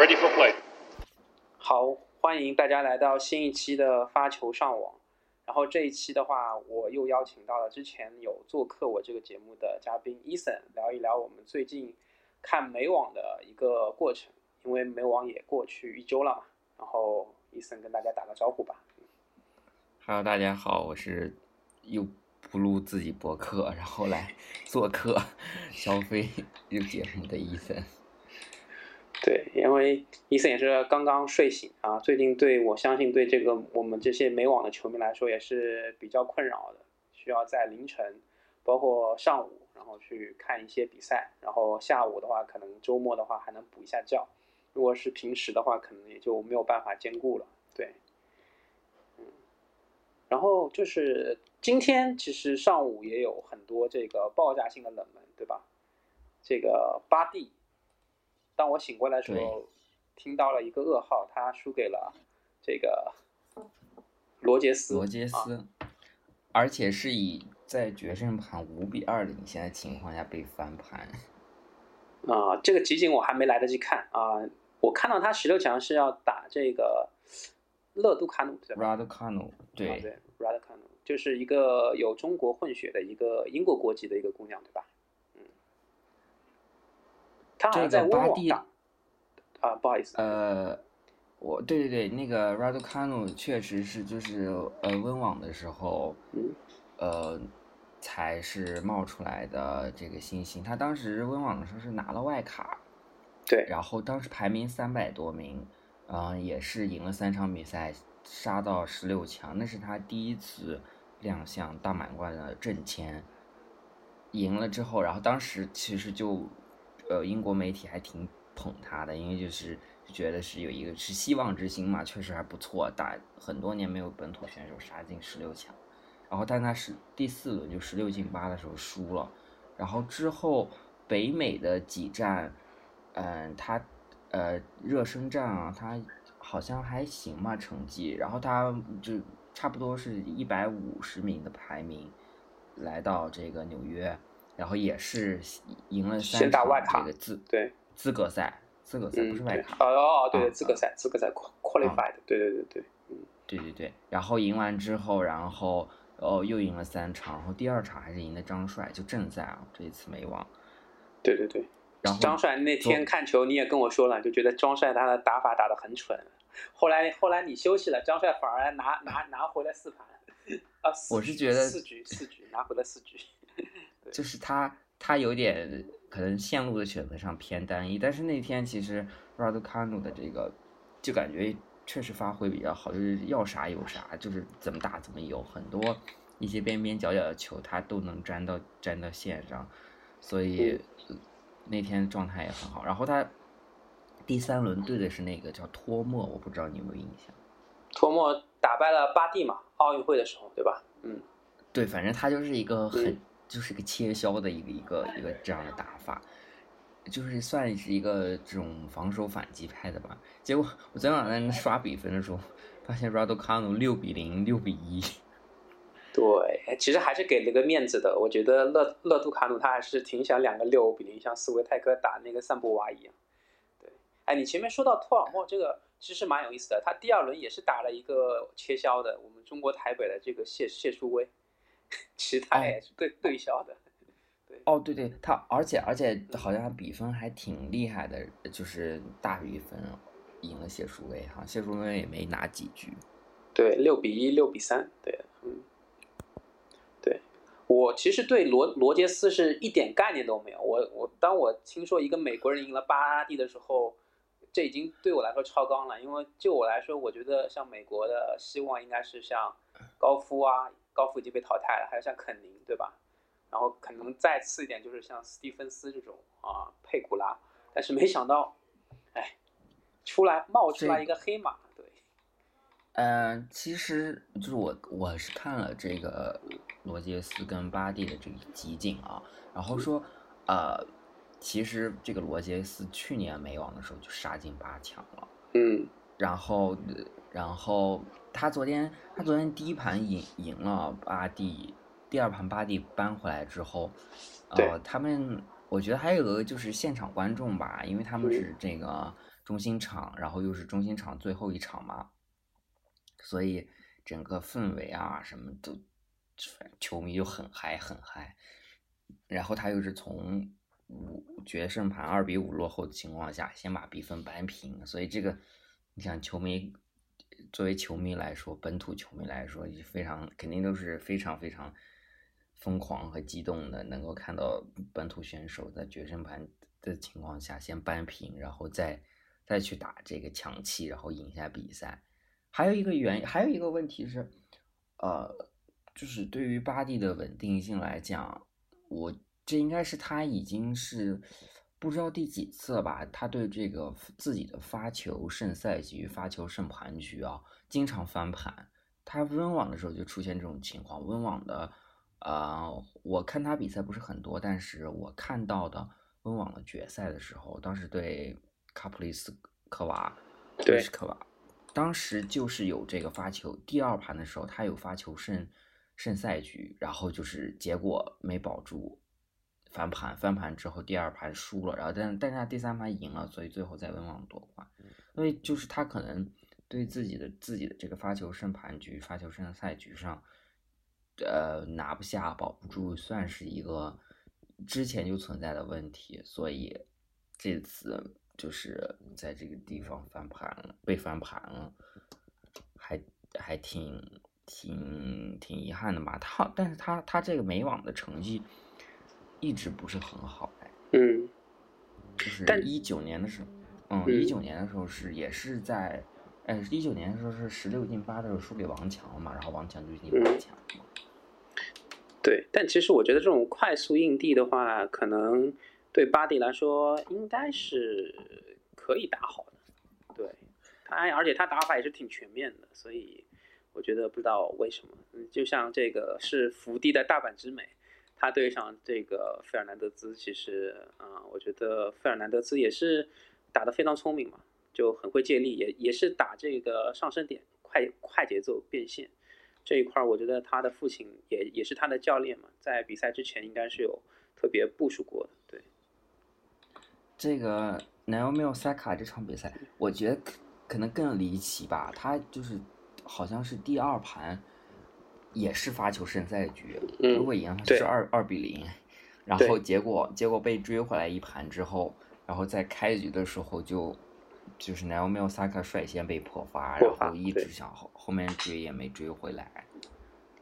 ready for play. 好，欢迎大家来到新一期的发球上网。然后这一期的话，我又邀请到了之前有做客我这个节目的嘉宾 Eason，聊一聊我们最近看美网的一个过程。因为美网也过去一周了嘛，然后 Eason 跟大家打个招呼吧。Hello，大家好，我是又不录自己博客，然后来做客消费这个节目的 Eason。对，因为伊森也是刚刚睡醒啊，最近对我相信对这个我们这些美网的球迷来说也是比较困扰的，需要在凌晨，包括上午，然后去看一些比赛，然后下午的话，可能周末的话还能补一下觉，如果是平时的话，可能也就没有办法兼顾了。对，嗯，然后就是今天其实上午也有很多这个爆炸性的冷门，对吧？这个巴蒂。当我醒过来的时候，听到了一个噩耗，他输给了这个罗杰斯。罗杰斯，而且是以在决胜盘五比二领先的情况下被翻盘。啊，这个集锦我还没来得及看啊！我看到他十六强是要打这个勒杜卡努，对吧努，对对，Radu 卡努就是一个有中国混血的一个英国国籍的一个姑娘，对吧？他好像在巴蒂啊，不好意思。呃，我对对对，那个 Raducanu 确实是就是呃温网的时候，呃才是冒出来的这个新星。他当时温网的时候是拿了外卡，对，然后当时排名三百多名，嗯，也是赢了三场比赛，杀到十六强。那是他第一次亮相大满贯的正签，赢了之后，然后当时其实就。呃，英国媒体还挺捧他的，因为就是觉得是有一个是希望之星嘛，确实还不错，打很多年没有本土选手杀进十六强，然后但他是第四轮就十六进八的时候输了，然后之后北美的几站，嗯，他呃热身战啊，他好像还行嘛成绩，然后他就差不多是一百五十名的排名，来到这个纽约。然后也是赢了三场这个资对资格赛，资格赛不是外卡哦哦对资格赛资格赛 qualified 对对对对嗯对对对，然后赢完之后，然后哦又赢了三场，然后第二场还是赢的张帅，就正赛啊，这一次没忘。对对对，然后张帅那天看球你也跟我说了，就觉得张帅他的打法打得很蠢，后来后来你休息了，张帅反而拿拿拿回来四盘 啊，我是觉得四局四局拿回来四局。就是他，他有点可能线路的选择上偏单一，但是那天其实 Raducanu 的这个就感觉确实发挥比较好，就是要啥有啥，就是怎么打怎么有，很多一些边边角角的球他都能粘到粘到线上，所以那天状态也很好。然后他第三轮对的是那个叫托莫，我不知道你有没有印象？托莫打败了巴蒂嘛，奥运会的时候，对吧？嗯，对，反正他就是一个很。就是个切削的一个一个一个这样的打法，就是算是一个这种防守反击派的吧。结果我昨天晚上刷比分的时候，发现 Raducanu 六比零，六比一。对，其实还是给了个面子的。我觉得勒勒杜卡努他还是挺想两个六比零，像斯维泰克打那个桑布瓦一样。对，哎，你前面说到托尔莫这个，其实蛮有意思的。他第二轮也是打了一个切削的，我们中国台北的这个谢谢淑薇。其他也是对对消的，对。哦对对，他而且而且好像比分还挺厉害的，就是大比分赢了谢淑薇哈，谢淑薇也没拿几局，对六比一六比三，对嗯，对我其实对罗罗杰斯是一点概念都没有，我我当我听说一个美国人赢了巴蒂的时候，这已经对我来说超纲了，因为就我来说，我觉得像美国的希望应该是像高夫啊。高夫已经被淘汰了，还有像肯宁，对吧？然后可能再次一点就是像斯蒂芬斯这种啊，佩古拉，但是没想到，哎，出来冒出来一个黑马，对。嗯，其实就是我我是看了这个罗杰斯跟巴蒂的这个集锦啊，然后说，呃，其实这个罗杰斯去年美网的时候就杀进八强了，嗯，然后然后。他昨天，他昨天第一盘赢赢了巴蒂，第二盘巴蒂扳回来之后，呃，他们我觉得还有个就是现场观众吧，因为他们是这个中心场，然后又是中心场最后一场嘛，所以整个氛围啊什么都，球迷就很嗨很嗨。然后他又是从五决胜盘二比五落后的情况下，先把比分扳平，所以这个你想球迷作为球迷来说，本土球迷来说，就非常肯定都是非常非常疯狂和激动的，能够看到本土选手在决胜盘的情况下先扳平，然后再再去打这个强气，然后赢下比赛。还有一个原，还有一个问题是，呃，就是对于巴蒂的稳定性来讲。我这应该是他已经是不知道第几次了吧？他对这个自己的发球胜赛局、发球胜盘局啊，经常翻盘。他温网的时候就出现这种情况。温网的，呃，我看他比赛不是很多，但是我看到的温网的决赛的时候，当时对卡普里斯科娃，对是科娃，当时就是有这个发球，第二盘的时候他有发球胜。胜赛局，然后就是结果没保住，翻盘，翻盘之后第二盘输了，然后但但是他第三盘赢了，所以最后在温网夺冠。所以就是他可能对自己的自己的这个发球胜盘局、发球胜赛局上，呃，拿不下、保不住，算是一个之前就存在的问题。所以这次就是在这个地方翻盘了，被翻盘了，还还挺。挺挺遗憾的吧，他但是他他这个美网的成绩一直不是很好哎，嗯，就是一九年的时候，嗯，一九年的时候是也是在，哎，一九年的时候是十六进八的时候输给王强嘛，然后王强就进八强嘛，对，但其实我觉得这种快速硬地的话，可能对巴蒂来说应该是可以打好的，对。他，而且他打法也是挺全面的，所以。我觉得不知道为什么，嗯，就像这个是福地的大阪之美，他对上这个费尔南德兹，其实啊，我觉得费尔南德兹也是打得非常聪明嘛，就很会借力，也也是打这个上升点，快快节奏变现这一块儿，我觉得他的父亲也也是他的教练嘛，在比赛之前应该是有特别部署过的。对，这个 Naomi Osaka 这场比赛，我觉得可能更离奇吧，他就是。好像是第二盘，也是发球胜赛局，如果赢是二二比零，然后结果结果被追回来一盘之后，然后在开局的时候就就是 Naomi Osaka 率先被破发，然后一直想后后面追也没追回来。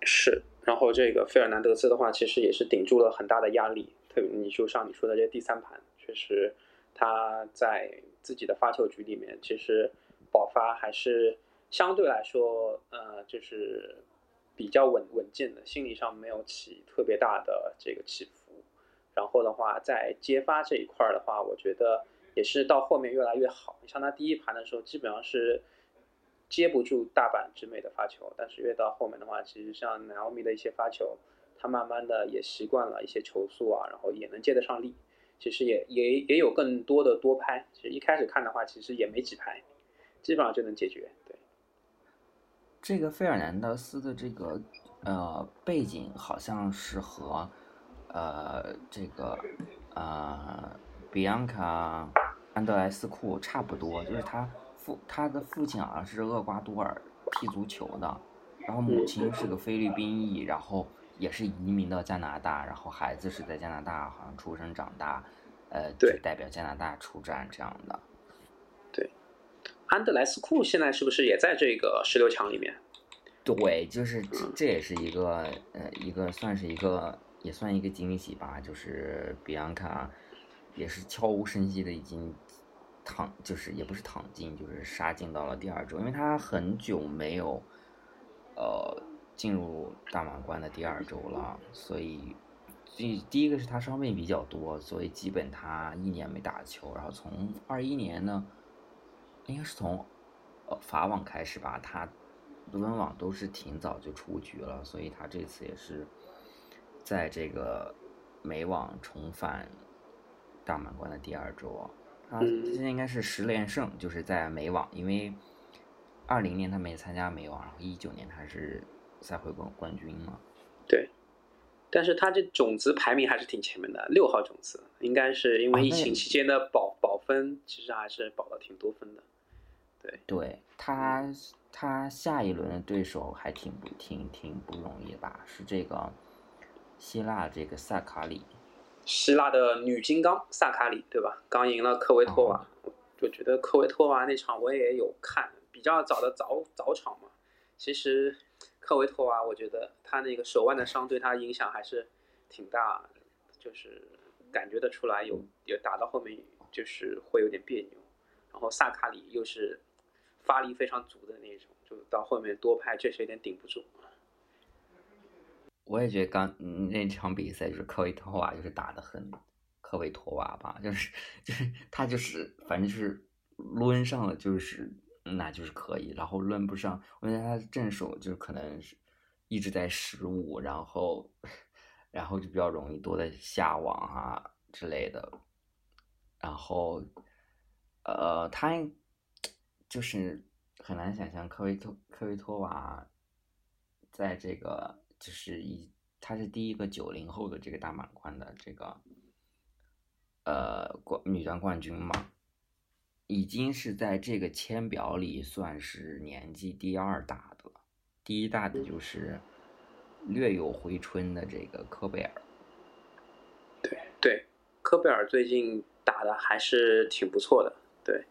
是，然后这个费尔南德斯的话，其实也是顶住了很大的压力，特别你就像你说的这第三盘，确实他在自己的发球局里面，其实爆发还是。相对来说，呃，就是比较稳稳健的，心理上没有起特别大的这个起伏。然后的话，在接发这一块儿的话，我觉得也是到后面越来越好。像他第一盘的时候，基本上是接不住大阪直美的发球，但是越到后面的话，其实像 Naomi 的一些发球，他慢慢的也习惯了一些球速啊，然后也能接得上力。其实也也也有更多的多拍。其实一开始看的话，其实也没几拍，基本上就能解决。对。这个费尔南德斯的这个呃背景好像是和呃这个呃比昂卡安德莱斯库差不多，就是他父他的父亲好像是厄瓜多尔踢足球的，然后母亲是个菲律宾裔，然后也是移民到加拿大，然后孩子是在加拿大好像出生长大，呃，就代表加拿大出战这样的。安德莱斯库现在是不是也在这个十六强里面？对，就是这也是一个呃一个算是一个也算一个惊喜吧。就是比安卡也是悄无声息的已经躺，就是也不是躺进，就是杀进到了第二周，因为他很久没有呃进入大满贯的第二周了，所以第第一个是他伤病比较多，所以基本他一年没打球，然后从二一年呢。应该是从，呃，法网开始吧，他温网都是挺早就出局了，所以他这次也是在这个美网重返大满贯的第二周，他现在应该是十连胜，就是在美网，因为二零年他没参加美网，然后一九年他是赛会冠冠军嘛。对，但是他这种子排名还是挺前面的，六号种子，应该是因为疫情期间的保保。分，其实还是保了挺多分的。对，对他，他下一轮的对手还挺不挺挺不容易吧？是这个希腊这个萨卡里，希腊的女金刚萨卡里，对吧？刚赢了科维托娃，我觉得科维托娃那场我也有看，比较早的早早场嘛。其实科维托娃，我觉得他那个手腕的伤对他影响还是挺大，就是感觉得出来有有打到后面就是会有点别扭。然后萨卡里又是。发力非常足的那种，就到后面多拍确实有点顶不住。我也觉得刚那场比赛就是科维托娃就是打的很科维托娃吧，就是就是他就是反正就是抡上了就是那就是可以，然后抡不上，我觉得他正手就是可能是一直在失误，然后然后就比较容易多的下网啊之类的，然后呃他。就是很难想象科维托科维托娃在这个就是一，他是第一个九零后的这个大满贯的这个呃冠女单冠军嘛，已经是在这个签表里算是年纪第二大的，第一大的就是略有回春的这个科贝尔。对对，科贝尔最近打的还是挺不错的，对。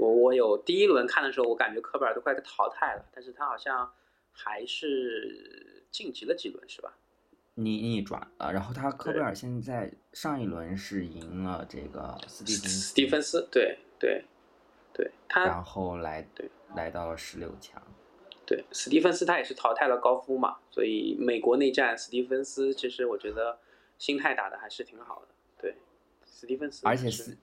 我我有第一轮看的时候，我感觉科贝尔都快被淘汰了，但是他好像还是晋级了几轮，是吧？逆逆转了，然后他科贝尔现在上一轮是赢了这个斯蒂芬斯蒂芬斯，对对对，他然后来对来到了十六强，对斯蒂芬斯他也是淘汰了高夫嘛，所以美国内战斯蒂芬斯其实我觉得心态打的还是挺好的，对斯蒂芬斯，而且是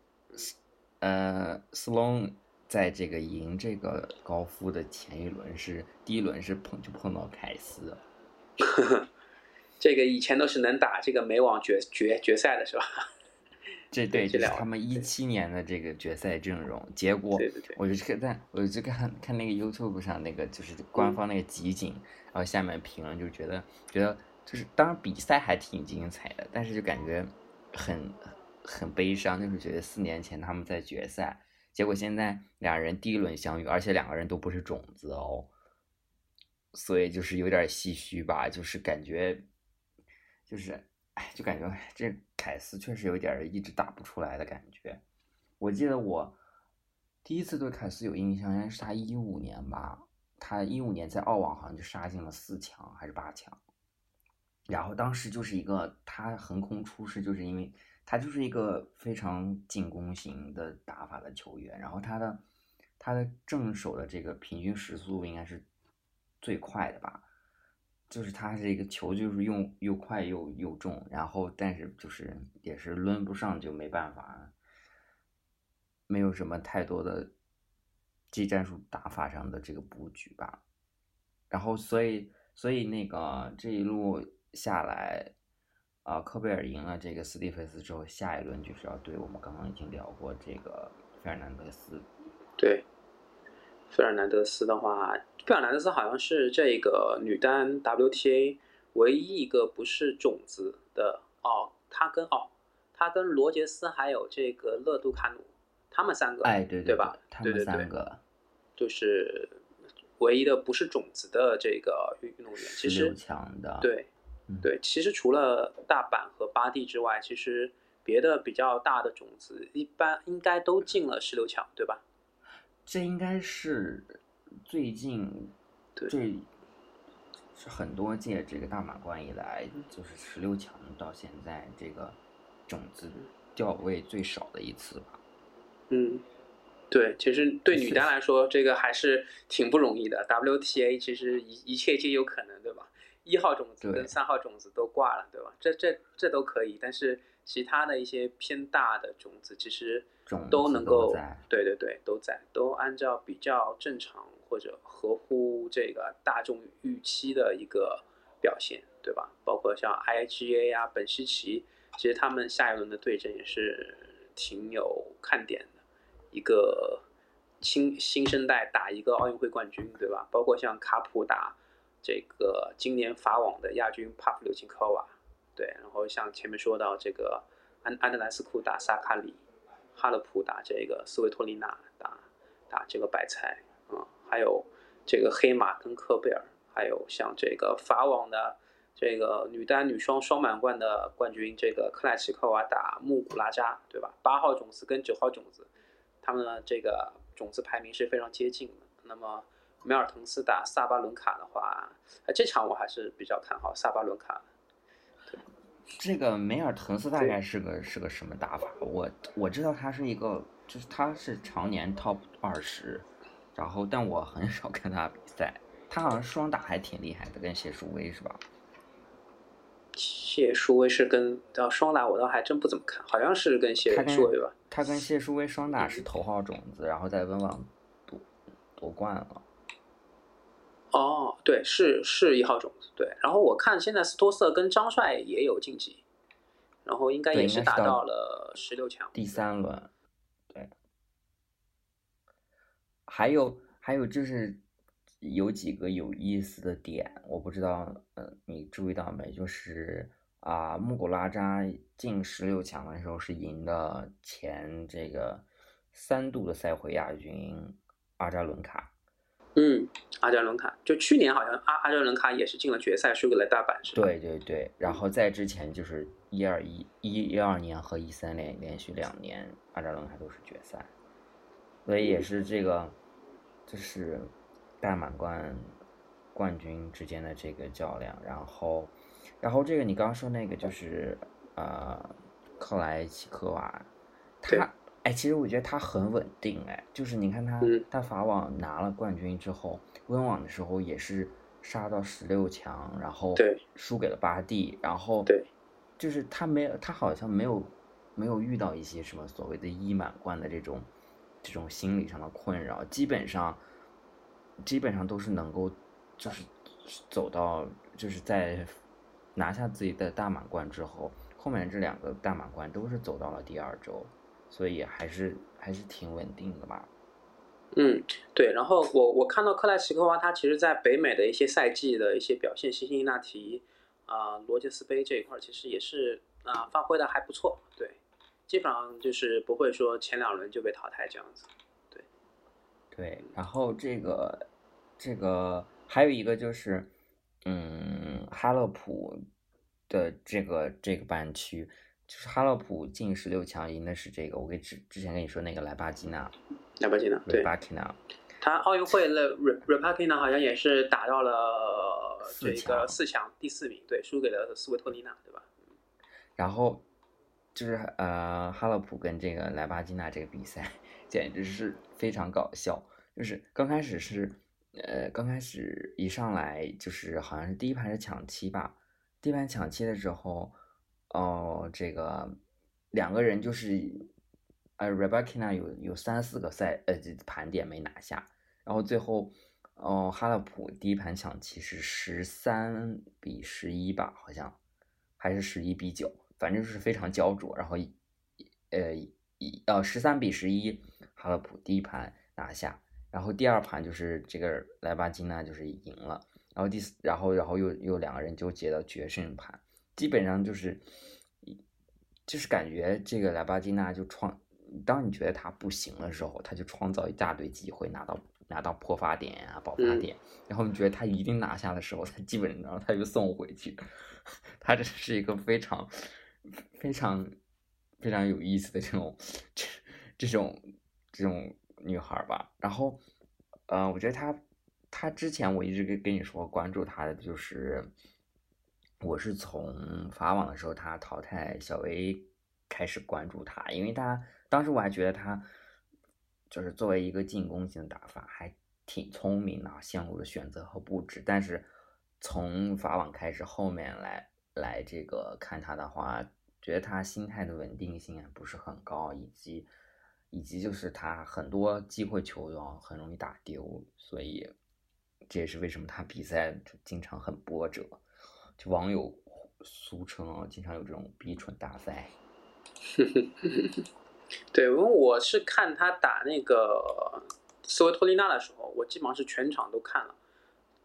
呃斯隆。在这个赢这个高夫的前一轮是第一轮是碰就碰到凯斯，这个以前都是能打这个美网决决决赛的是吧？这 对就是他们一七年的这个决赛阵容，结果我就看在我就看看那个 YouTube 上那个就是官方那个集锦，然后下面评论就觉得觉得就是当然比赛还挺精彩的，但是就感觉很很悲伤，就是觉得四年前他们在决赛。结果现在两人第一轮相遇，而且两个人都不是种子哦，所以就是有点唏嘘吧，就是感觉，就是，哎，就感觉这凯斯确实有点一直打不出来的感觉。我记得我第一次对凯斯有印象，应该是他一五年吧，他一五年在澳网好像就杀进了四强还是八强，然后当时就是一个他横空出世，就是因为。他就是一个非常进攻型的打法的球员，然后他的他的正手的这个平均时速应该是最快的吧，就是他这个球就是用又快又又重，然后但是就是也是抡不上就没办法，没有什么太多的技战术打法上的这个布局吧，然后所以所以那个这一路下来。啊，科贝尔赢了这个斯蒂芬斯之后，下一轮就是要对我们刚刚已经聊过这个费尔南德斯。对，费尔南德斯的话，费尔南德斯好像是这个女单 WTA 唯一一个不是种子的哦。他跟哦，他跟罗杰斯还有这个勒杜卡努，他们三个，哎，对对吧？他们三个就是唯一的不是种子的这个运动员，其实强的，对。对，其实除了大阪和巴蒂之外，其实别的比较大的种子一般应该都进了十六强，对吧？这应该是最近最是很多届这个大满贯以来，就是十六强到现在这个种子掉位最少的一次吧。嗯，对，其实对女单来说，这个还是挺不容易的。WTA 其实一一切皆有可能，对吧？一号种子跟三号种子都挂了，对吧？这这这都可以，但是其他的一些偏大的种子其实都能够，对对对，都在，都按照比较正常或者合乎这个大众预期的一个表现，对吧？包括像 IGA 呀、本西奇，其实他们下一轮的对阵也是挺有看点的，一个新新生代打一个奥运会冠军，对吧？包括像卡普打。这个今年法网的亚军帕夫柳琴科娃，对，然后像前面说到这个安安德莱斯库打萨卡里，哈勒普打这个斯维托利娜，打打这个白菜啊，还有这个黑马跟科贝尔，还有像这个法网的这个女单女双双满贯的冠军这个克莱奇科娃打穆古拉扎，对吧？八号种子跟九号种子，他们的这个种子排名是非常接近的。那么梅尔滕斯打萨巴伦卡的话，这场我还是比较看好萨巴伦卡。这个梅尔滕斯大概是个是个什么打法？我我知道他是一个，就是他是常年 top 二十，然后但我很少看他比赛。他好像双打还挺厉害的，跟谢淑薇是吧？谢淑薇是跟呃双打，我倒还真不怎么看，好像是跟谢淑薇吧。他跟谢淑薇双打是头号种子，然后在温网夺夺冠了。哦，对，是是一号种子，对。然后我看现在斯托瑟跟张帅也有晋级，然后应该也是打到了十六强，第三轮。对。还有还有就是有几个有意思的点，我不知道，呃，你注意到没？就是啊，穆古拉扎进十六强的时候是赢的前这个三度的赛会亚军阿扎伦卡。嗯，阿扎伦卡就去年好像阿阿扎伦卡也是进了决赛，输给了大阪，是吧？对对对，然后在之前就是一二一一一二年和一三年连续两年阿扎伦卡都是决赛，所以也是这个就是大满贯冠军之间的这个较量。然后，然后这个你刚刚说那个就是呃克莱奇科娃，他。哎，其实我觉得他很稳定，哎，就是你看他，他法网拿了冠军之后，温网的时候也是杀到十六强，然后输给了巴蒂，然后对，就是他没有，他好像没有没有遇到一些什么所谓的一满贯的这种这种心理上的困扰，基本上基本上都是能够就是走到就是在拿下自己的大满贯之后，后面这两个大满贯都是走到了第二周。所以还是还是挺稳定的吧。嗯，对。然后我我看到克莱奇科娃，他其实在北美的一些赛季的一些表现，辛辛那提啊、罗杰斯杯这一块，其实也是啊发挥的还不错。对，基本上就是不会说前两轮就被淘汰这样子。对，对。然后这个这个还有一个就是，嗯，哈勒普的这个这个半区。就是哈洛普进十六强，赢的是这个。我给之之前跟你说那个莱巴基纳，莱巴基纳，对，他奥运会的 e a k i n a 好像也是打到了这个四强第四名，对，输给了斯维托尼娜，对吧？然后就是呃，哈洛普跟这个莱巴基纳这个比赛简直是非常搞笑。就是刚开始是呃，刚开始一上来就是好像是第一盘是抢七吧，第一盘抢七的时候。哦，这个两个人就是，呃，Rebecca 有有三四个赛呃盘点没拿下，然后最后，哦，哈勒普第一盘抢七是十三比十一吧，好像还是十一比九，反正就是非常焦灼。然后，呃，一呃十三比十一，哈勒普第一盘拿下，然后第二盘就是这个莱巴金娜就是赢了，然后第四，然后然后又又两个人就接到决胜盘。基本上就是，就是感觉这个莱巴金娜就创，当你觉得他不行的时候，他就创造一大堆机会拿到拿到破发点啊、爆发点，然后你觉得他一定拿下的时候，他基本上他就送回去。他这是一个非常非常非常有意思的这种这这种这种女孩吧。然后，呃，我觉得她她之前我一直跟跟你说关注她的就是。我是从法网的时候，他淘汰小薇开始关注他，因为他当时我还觉得他就是作为一个进攻型打法还挺聪明的，线路的选择和布置。但是从法网开始，后面来来这个看他的话，觉得他心态的稳定性不是很高，以及以及就是他很多机会球要很容易打丢，所以这也是为什么他比赛经常很波折。就网友俗称啊，经常有这种逼蠢大赛。对，因为我是看他打那个斯维托利娜的时候，我基本上是全场都看了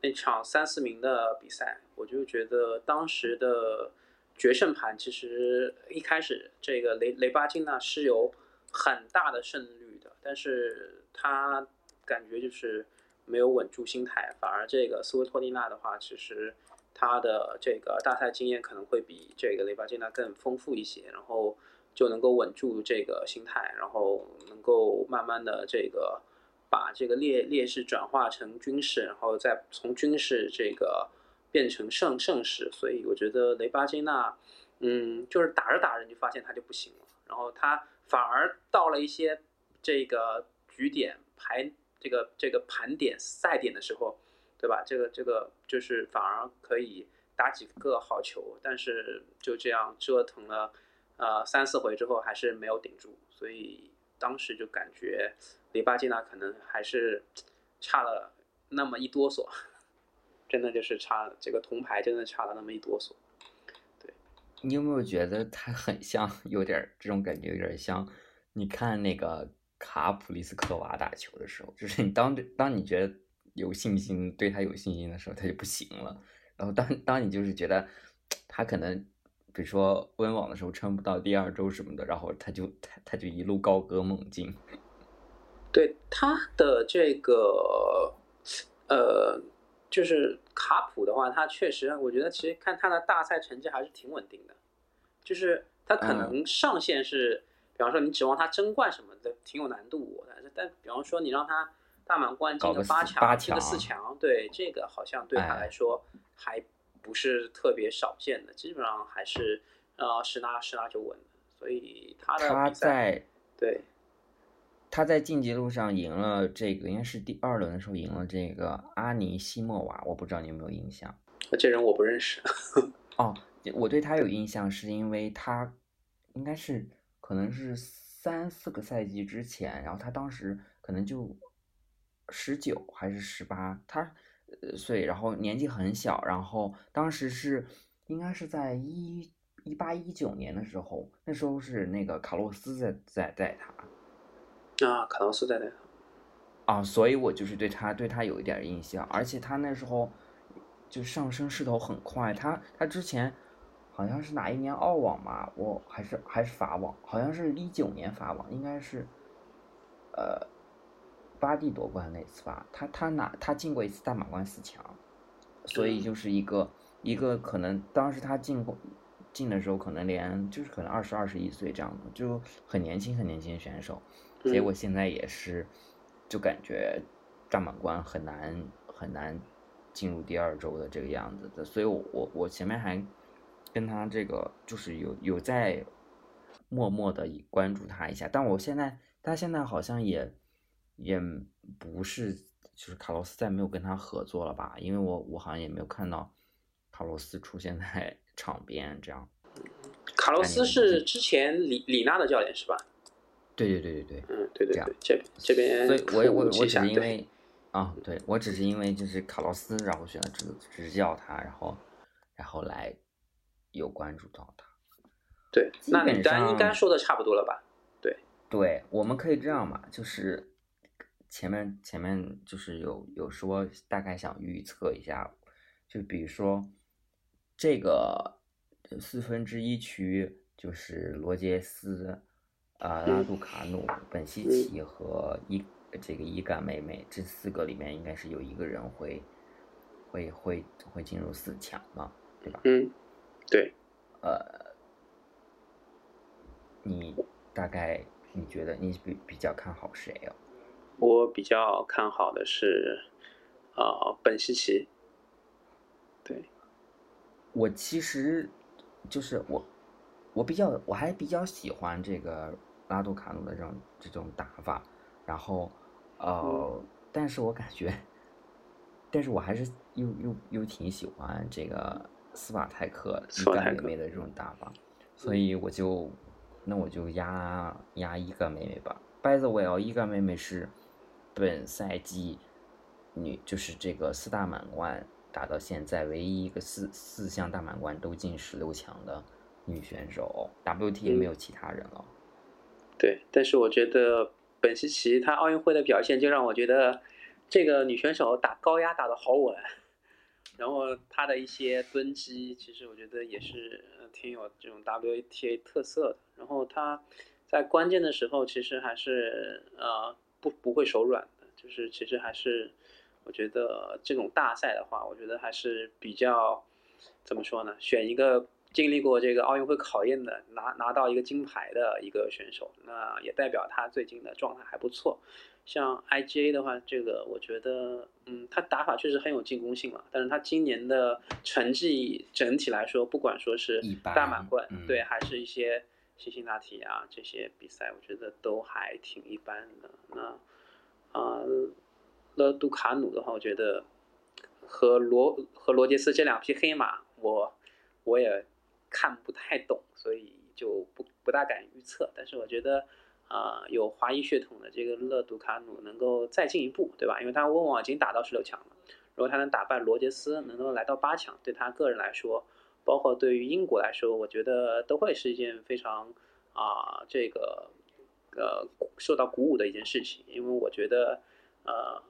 那场三四名的比赛，我就觉得当时的决胜盘其实一开始这个雷雷巴金娜是有很大的胜率的，但是他感觉就是没有稳住心态，反而这个斯维托利娜的话，其实他的这个大赛经验可能会比这个雷巴金娜更丰富一些，然后就能够稳住这个心态，然后能够慢慢的这个把这个劣劣势转化成军事，然后再从军事这个变成盛盛世，所以我觉得雷巴金娜。嗯，就是打着打着你就发现他就不行了，然后他反而到了一些这个局点排这个这个盘点赛点的时候，对吧？这个这个就是反而可以打几个好球，但是就这样折腾了呃三四回之后还是没有顶住，所以当时就感觉雷巴金娜可能还是差了那么一哆嗦，真的就是差这个铜牌真的差了那么一哆嗦。对你有没有觉得他很像，有点这种感觉，有点像你看那个卡普利斯科娃打球的时候，就是你当当你觉得有信心，对他有信心的时候，他就不行了。然后当当你就是觉得他可能，比如说温网的时候撑不到第二周什么的，然后他就他他就一路高歌猛进。对他的这个，呃。就是卡普的话，他确实，我觉得其实看他的大赛成绩还是挺稳定的。就是他可能上限是，比方说你指望他争冠什么的，挺有难度。但是，但比方说你让他大满贯进个八强、进个四强，对这个好像对他来说还不是特别少见的。基本上还是呃十拿十拿就稳的。所以他的他在对。他在晋级路上赢了这个，应该是第二轮的时候赢了这个阿尼西莫娃，我不知道你有没有印象？这人我不认识。哦，我对他有印象，是因为他应该是可能是三四个赛季之前，然后他当时可能就十九还是十八，他呃岁，然后年纪很小，然后当时是应该是在一一八一九年的时候，那时候是那个卡洛斯在在带他。啊，卡洛斯在带他，啊，所以我就是对他对他有一点印象，而且他那时候就上升势头很快，他他之前好像是哪一年澳网嘛，我还是还是法网，好像是一九年法网，应该是呃巴蒂夺冠那次吧，他他拿他进过一次大满贯四强，所以就是一个一个可能当时他进过进的时候，可能连就是可能二十二十一岁这样的，就很年轻很年轻的选手。结果现在也是，就感觉大满贯很难很难进入第二周的这个样子的，所以，我我我前面还跟他这个就是有有在默默的关注他一下，但我现在他现在好像也也不是就是卡洛斯再没有跟他合作了吧？因为我我好像也没有看到卡洛斯出现在 场边这样。卡洛斯是之前李李娜的教练是吧？对对对对对，嗯，对对对，这这边，所以我我我只是因为，啊，对我只是因为就是卡洛斯，然后选择执执教他，然后然后来有关注到他。对，那你单应该说的差不多了吧？对，对，我们可以这样嘛，就是前面前面就是有有说大概想预测一下，就比如说这个四分之一区就是罗杰斯。啊，拉杜卡努、本西奇和伊这个伊甘妹妹这四个里面，应该是有一个人会会会会进入四强嘛，对吧？嗯，对。呃，你大概你觉得你比比较看好谁啊？我比较看好的是啊，本西奇。对。我其实就是我，我比较我还比较喜欢这个。拉杜卡努的这种这种打法，然后，呃，但是我感觉，但是我还是又又又挺喜欢这个斯瓦泰克一个妹妹的这种打法，所以我就，那我就压压一个妹妹吧。By the way，一个妹妹是本赛季女，就是这个四大满贯打到现在唯一一个四四项大满贯都进十六强的女选手，WTA 没有其他人了。对，但是我觉得本西奇她奥运会的表现就让我觉得这个女选手打高压打得好稳，然后她的一些蹲击，其实我觉得也是挺有这种 WTA 特色的。然后她在关键的时候，其实还是呃不不会手软的，就是其实还是我觉得这种大赛的话，我觉得还是比较怎么说呢？选一个经历过这个奥运会考验的，拿拿到一个金牌的一个选手，那也代表他最近的状态还不错。像 IGA 的话，这个我觉得，嗯，他打法确实很有进攻性了，但是他今年的成绩整体来说，不管说是大满贯，对，还是一些辛辛那提啊这些比赛，我觉得都还挺一般的。那啊，勒杜卡努的话，我觉得和罗和罗杰斯这两匹黑马，我我也看不太懂，所以就不不大敢预测。但是我觉得。啊，有华裔血统的这个勒杜卡努能够再进一步，对吧？因为他温网已经打到十六强了，如果他能打败罗杰斯，能够来到八强，对他个人来说，包括对于英国来说，我觉得都会是一件非常啊，这个呃受到鼓舞的一件事情。因为我觉得，呃，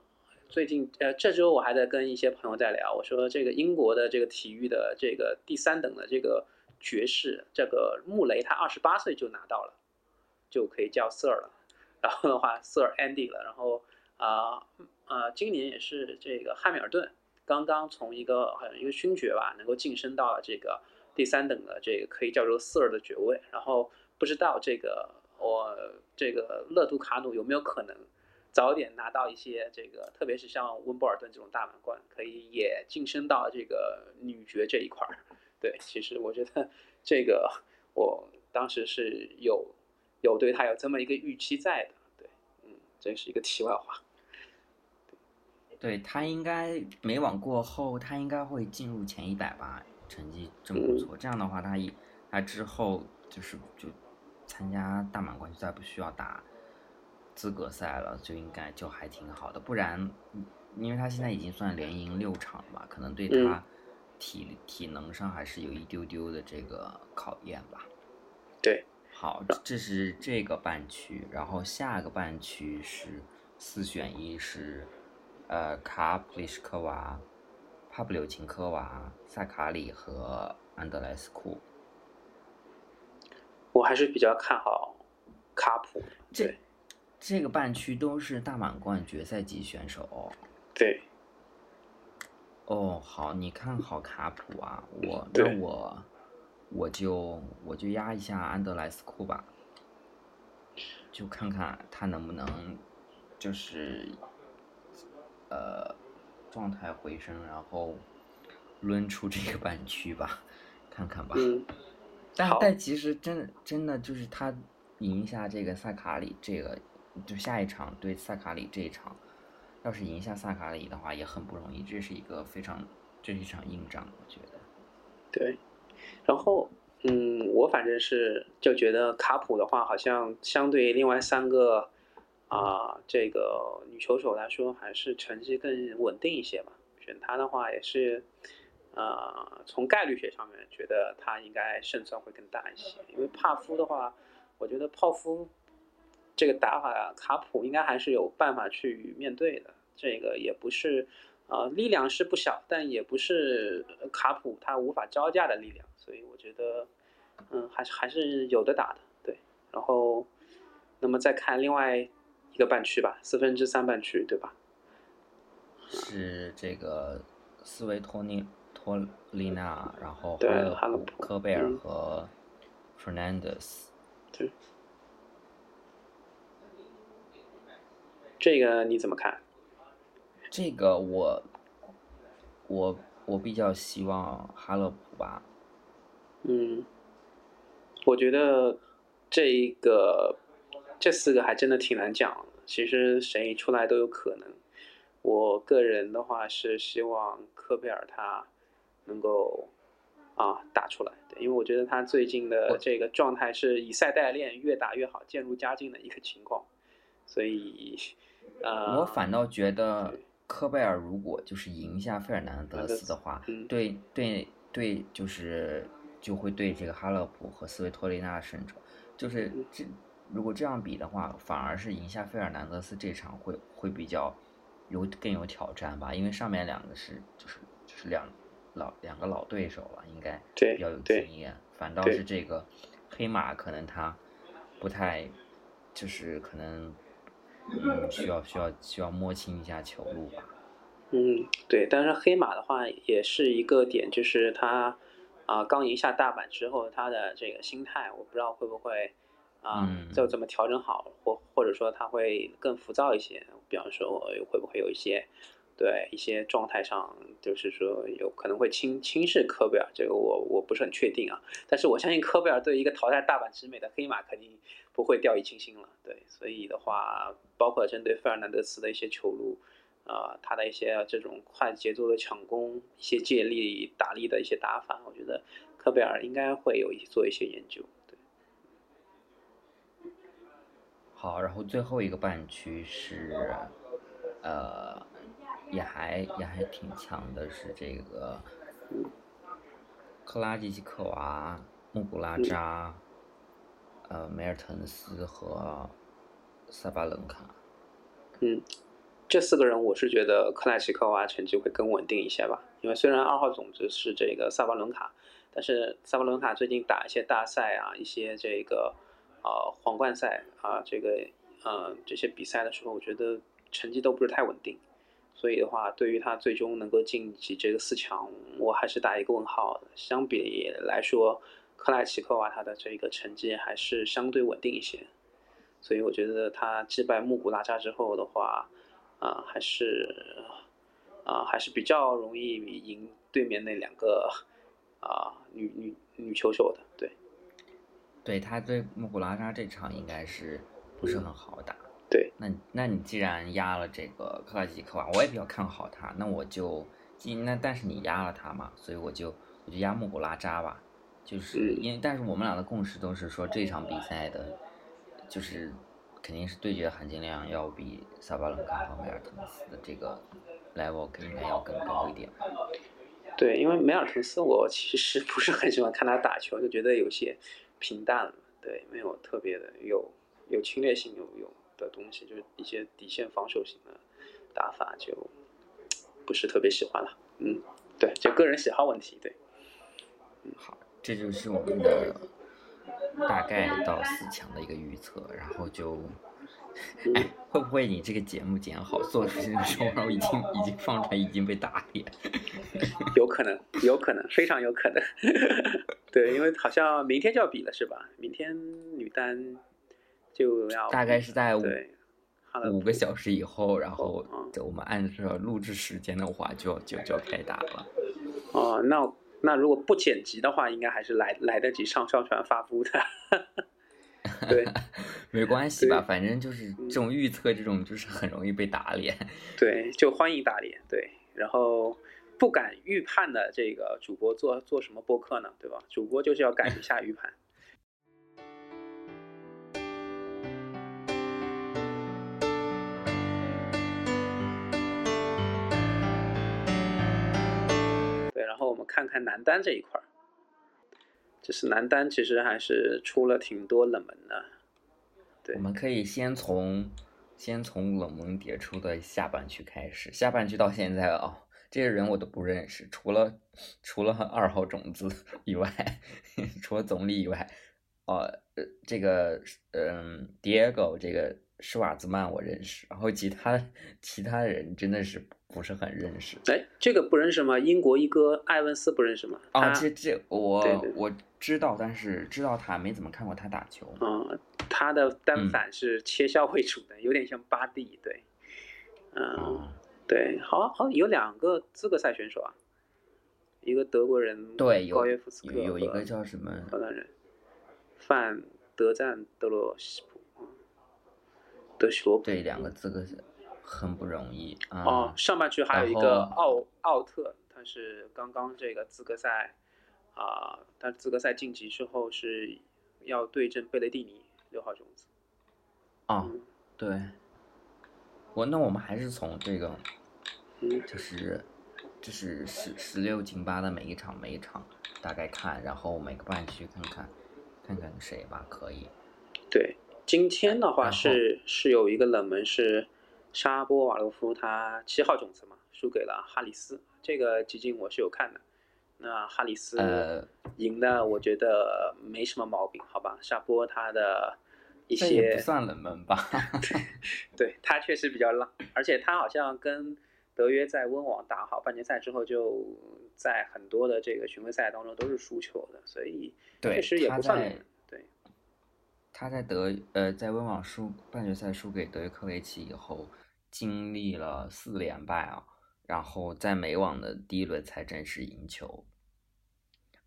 最近呃这周我还在跟一些朋友在聊，我说这个英国的这个体育的这个第三等的这个爵士，这个穆雷他二十八岁就拿到了。就可以叫 Sir 了，然后的话，Sir Andy 了，然后啊呃，今年也是这个汉密尔顿刚刚从一个好像一个勋爵吧，能够晋升到了这个第三等的这个可以叫做 Sir 的爵位，然后不知道这个我这个勒杜卡努有没有可能早点拿到一些这个，特别是像温布尔顿这种大满贯，可以也晋升到这个女爵这一块儿。对，其实我觉得这个我当时是有。有对他有这么一个预期在的，对，嗯，这是一个题外话。对他应该美网过后，他应该会进入前一百吧，成绩真不错。这样的话，他一他之后就是就参加大满贯就再不需要打资格赛了，就应该就还挺好的。不然，因为他现在已经算连赢六场了吧，可能对他体体能上还是有一丢丢的这个考验吧。对。好，这是这个半区，然后下个半区是四选一，是呃卡普里什科娃、帕布柳琴科娃、萨卡里和安德莱斯库。我还是比较看好卡普。这这个半区都是大满贯决赛级选手。对。哦，好，你看好卡普啊？我那我。我就我就压一下安德莱斯库吧，就看看他能不能，就是，呃，状态回升，然后抡出这个半区吧，看看吧。嗯但但其实真真的就是他赢下这个萨卡里，这个就下一场对萨卡里这一场，要是赢下萨卡里的话也很不容易，这是一个非常这是一场硬仗，我觉得。对。然后，嗯，我反正是就觉得卡普的话，好像相对另外三个啊，这个女球手来说，还是成绩更稳定一些吧。选她的话，也是，呃，从概率学上面觉得她应该胜算会更大一些。因为帕夫的话，我觉得泡芙这个打法，卡普应该还是有办法去面对的。这个也不是，啊，力量是不小，但也不是卡普他无法招架的力量。所以我觉得，嗯，还是还是有的打的，对。然后，那么再看另外一个半区吧，四分之三半区，对吧？是这个斯维托尼托丽娜，然后哈勒普、科贝尔和 Fernandez。对。这个你怎么看？这个我，我我比较希望哈勒普吧。嗯，我觉得这一个这四个还真的挺难讲。其实谁出来都有可能。我个人的话是希望科贝尔他能够啊打出来，对，因为我觉得他最近的这个状态是以赛代练，越打越好，渐入佳境的一个情况。所以，呃，我反倒觉得科贝尔如果就是赢下费尔南德斯的话，对对对，就是。就会对这个哈勒普和斯维托利娜胜者，就是这如果这样比的话，反而是赢下费尔南德斯这场会会比较有更有挑战吧，因为上面两个是就是就是两老两个老对手了，应该比较有经验。反倒是这个黑马可能他不太，就是可能，嗯，需要需要需要摸清一下球路吧。嗯，对，但是黑马的话也是一个点，就是他啊刚赢下大阪之后，他的这个心态，我不知道会不会啊就怎么调整好，或或者说他会更浮躁一些，比方说会不会有一些对一些状态上，就是说有可能会轻轻视科贝尔，这个我我不是很确定啊，但是我相信科贝尔对一个淘汰大阪直美的黑马肯定不会掉以轻心了，对，所以的话，包括针对费尔南德斯的一些球路。啊，他的一些这种快节奏的抢攻、一些借力打力的一些打法，我觉得科贝尔应该会有一做一些研究。好，然后最后一个半区是，呃，也还也还挺强的，是这个克拉季奇科娃、穆古拉扎、呃梅尔滕斯和萨巴伦卡。嗯。这四个人，我是觉得克拉奇科娃成绩会更稳定一些吧。因为虽然二号种子是这个萨巴伦卡，但是萨巴伦卡最近打一些大赛啊，一些这个呃皇冠赛啊，这个呃这些比赛的时候，我觉得成绩都不是太稳定。所以的话，对于他最终能够晋级这个四强，我还是打一个问号。相比来说，克莱奇科娃他的这个成绩还是相对稳定一些。所以我觉得他击败穆古拉扎之后的话。啊，还是啊，还是比较容易赢对面那两个啊女女女球手的，对。对他对穆古拉扎这场应该是不是很好打。对。那那你既然压了这个克拉吉科娃，我也比较看好他，那我就那但是你压了他嘛，所以我就我就压穆古拉扎吧，就是因为但是我们俩的共识都是说这场比赛的，就是。肯定是对决含金量要比萨巴伦卡和梅尔滕斯的这个 level 应该要更高一点。对，因为梅尔滕斯我其实不是很喜欢看他打球，就觉得有些平淡了。对，没有特别的有有侵略性有有的东西，就是一些底线防守型的打法就不是特别喜欢了。嗯，对，就个人喜好问题。对，嗯，好，这就是我们的。大概到四强的一个预测，然后就，哎，会不会你这个节目剪好做出去的时候，已经已经放出来已经被打脸？有可能，有可能，非常有可能。对，因为好像明天就要比了，是吧？明天女单就要大概是在五五个小时以后，然后我们按照录制时间的话，就就就要开打了。哦，那。那如果不剪辑的话，应该还是来来得及上上传发布的。对，没关系吧，反正就是这种预测，这种就是很容易被打脸。对，就欢迎打脸。对，然后不敢预判的这个主播做做什么播客呢？对吧？主播就是要敢于下预判。对，然后我们看看男单这一块儿，就是男单其实还是出了挺多冷门的。对，我们可以先从先从冷门迭出的下半区开始。下半区到现在啊，这些人我都不认识，除了除了二号种子 以外，除了总理以外，哦，这个嗯，Diego 这个。施瓦兹曼我认识，然后其他其他人真的是不是很认识。哎，这个不认识吗？英国一哥艾文斯不认识吗？啊，这这我我知道，但是知道他没怎么看过他打球。嗯，他的单反是切削为主的，有点像巴蒂。对，嗯，对，好好有两个资格赛选手啊，一个德国人，对，高约夫斯克，有一个叫什么荷兰人，范德赞德罗西。对，两个资格赛很不容易啊。哦，上半区还有一个奥奥特，他是刚刚这个资格赛啊，他资格赛晋级之后是要对阵贝雷蒂尼六号种子。啊，对。我那我们还是从这个，嗯，就是就是十十六进八的每一场每一场大概看，然后每个半区看看看看谁吧，可以。对。今天的话是是有一个冷门是沙波瓦洛夫，他七号种子嘛，输给了哈里斯。这个基金我是有看的。那哈里斯赢的，我觉得没什么毛病，好吧？下波他的一些不算冷门吧？对他确实比较浪，而且他好像跟德约在温网打好半决赛之后，就在很多的这个巡回赛当中都是输球的，所以确实也不算冷门。对，他在德呃在温网输半决赛输给德约科维奇以后，经历了四连败啊，然后在美网的第一轮才正式赢球。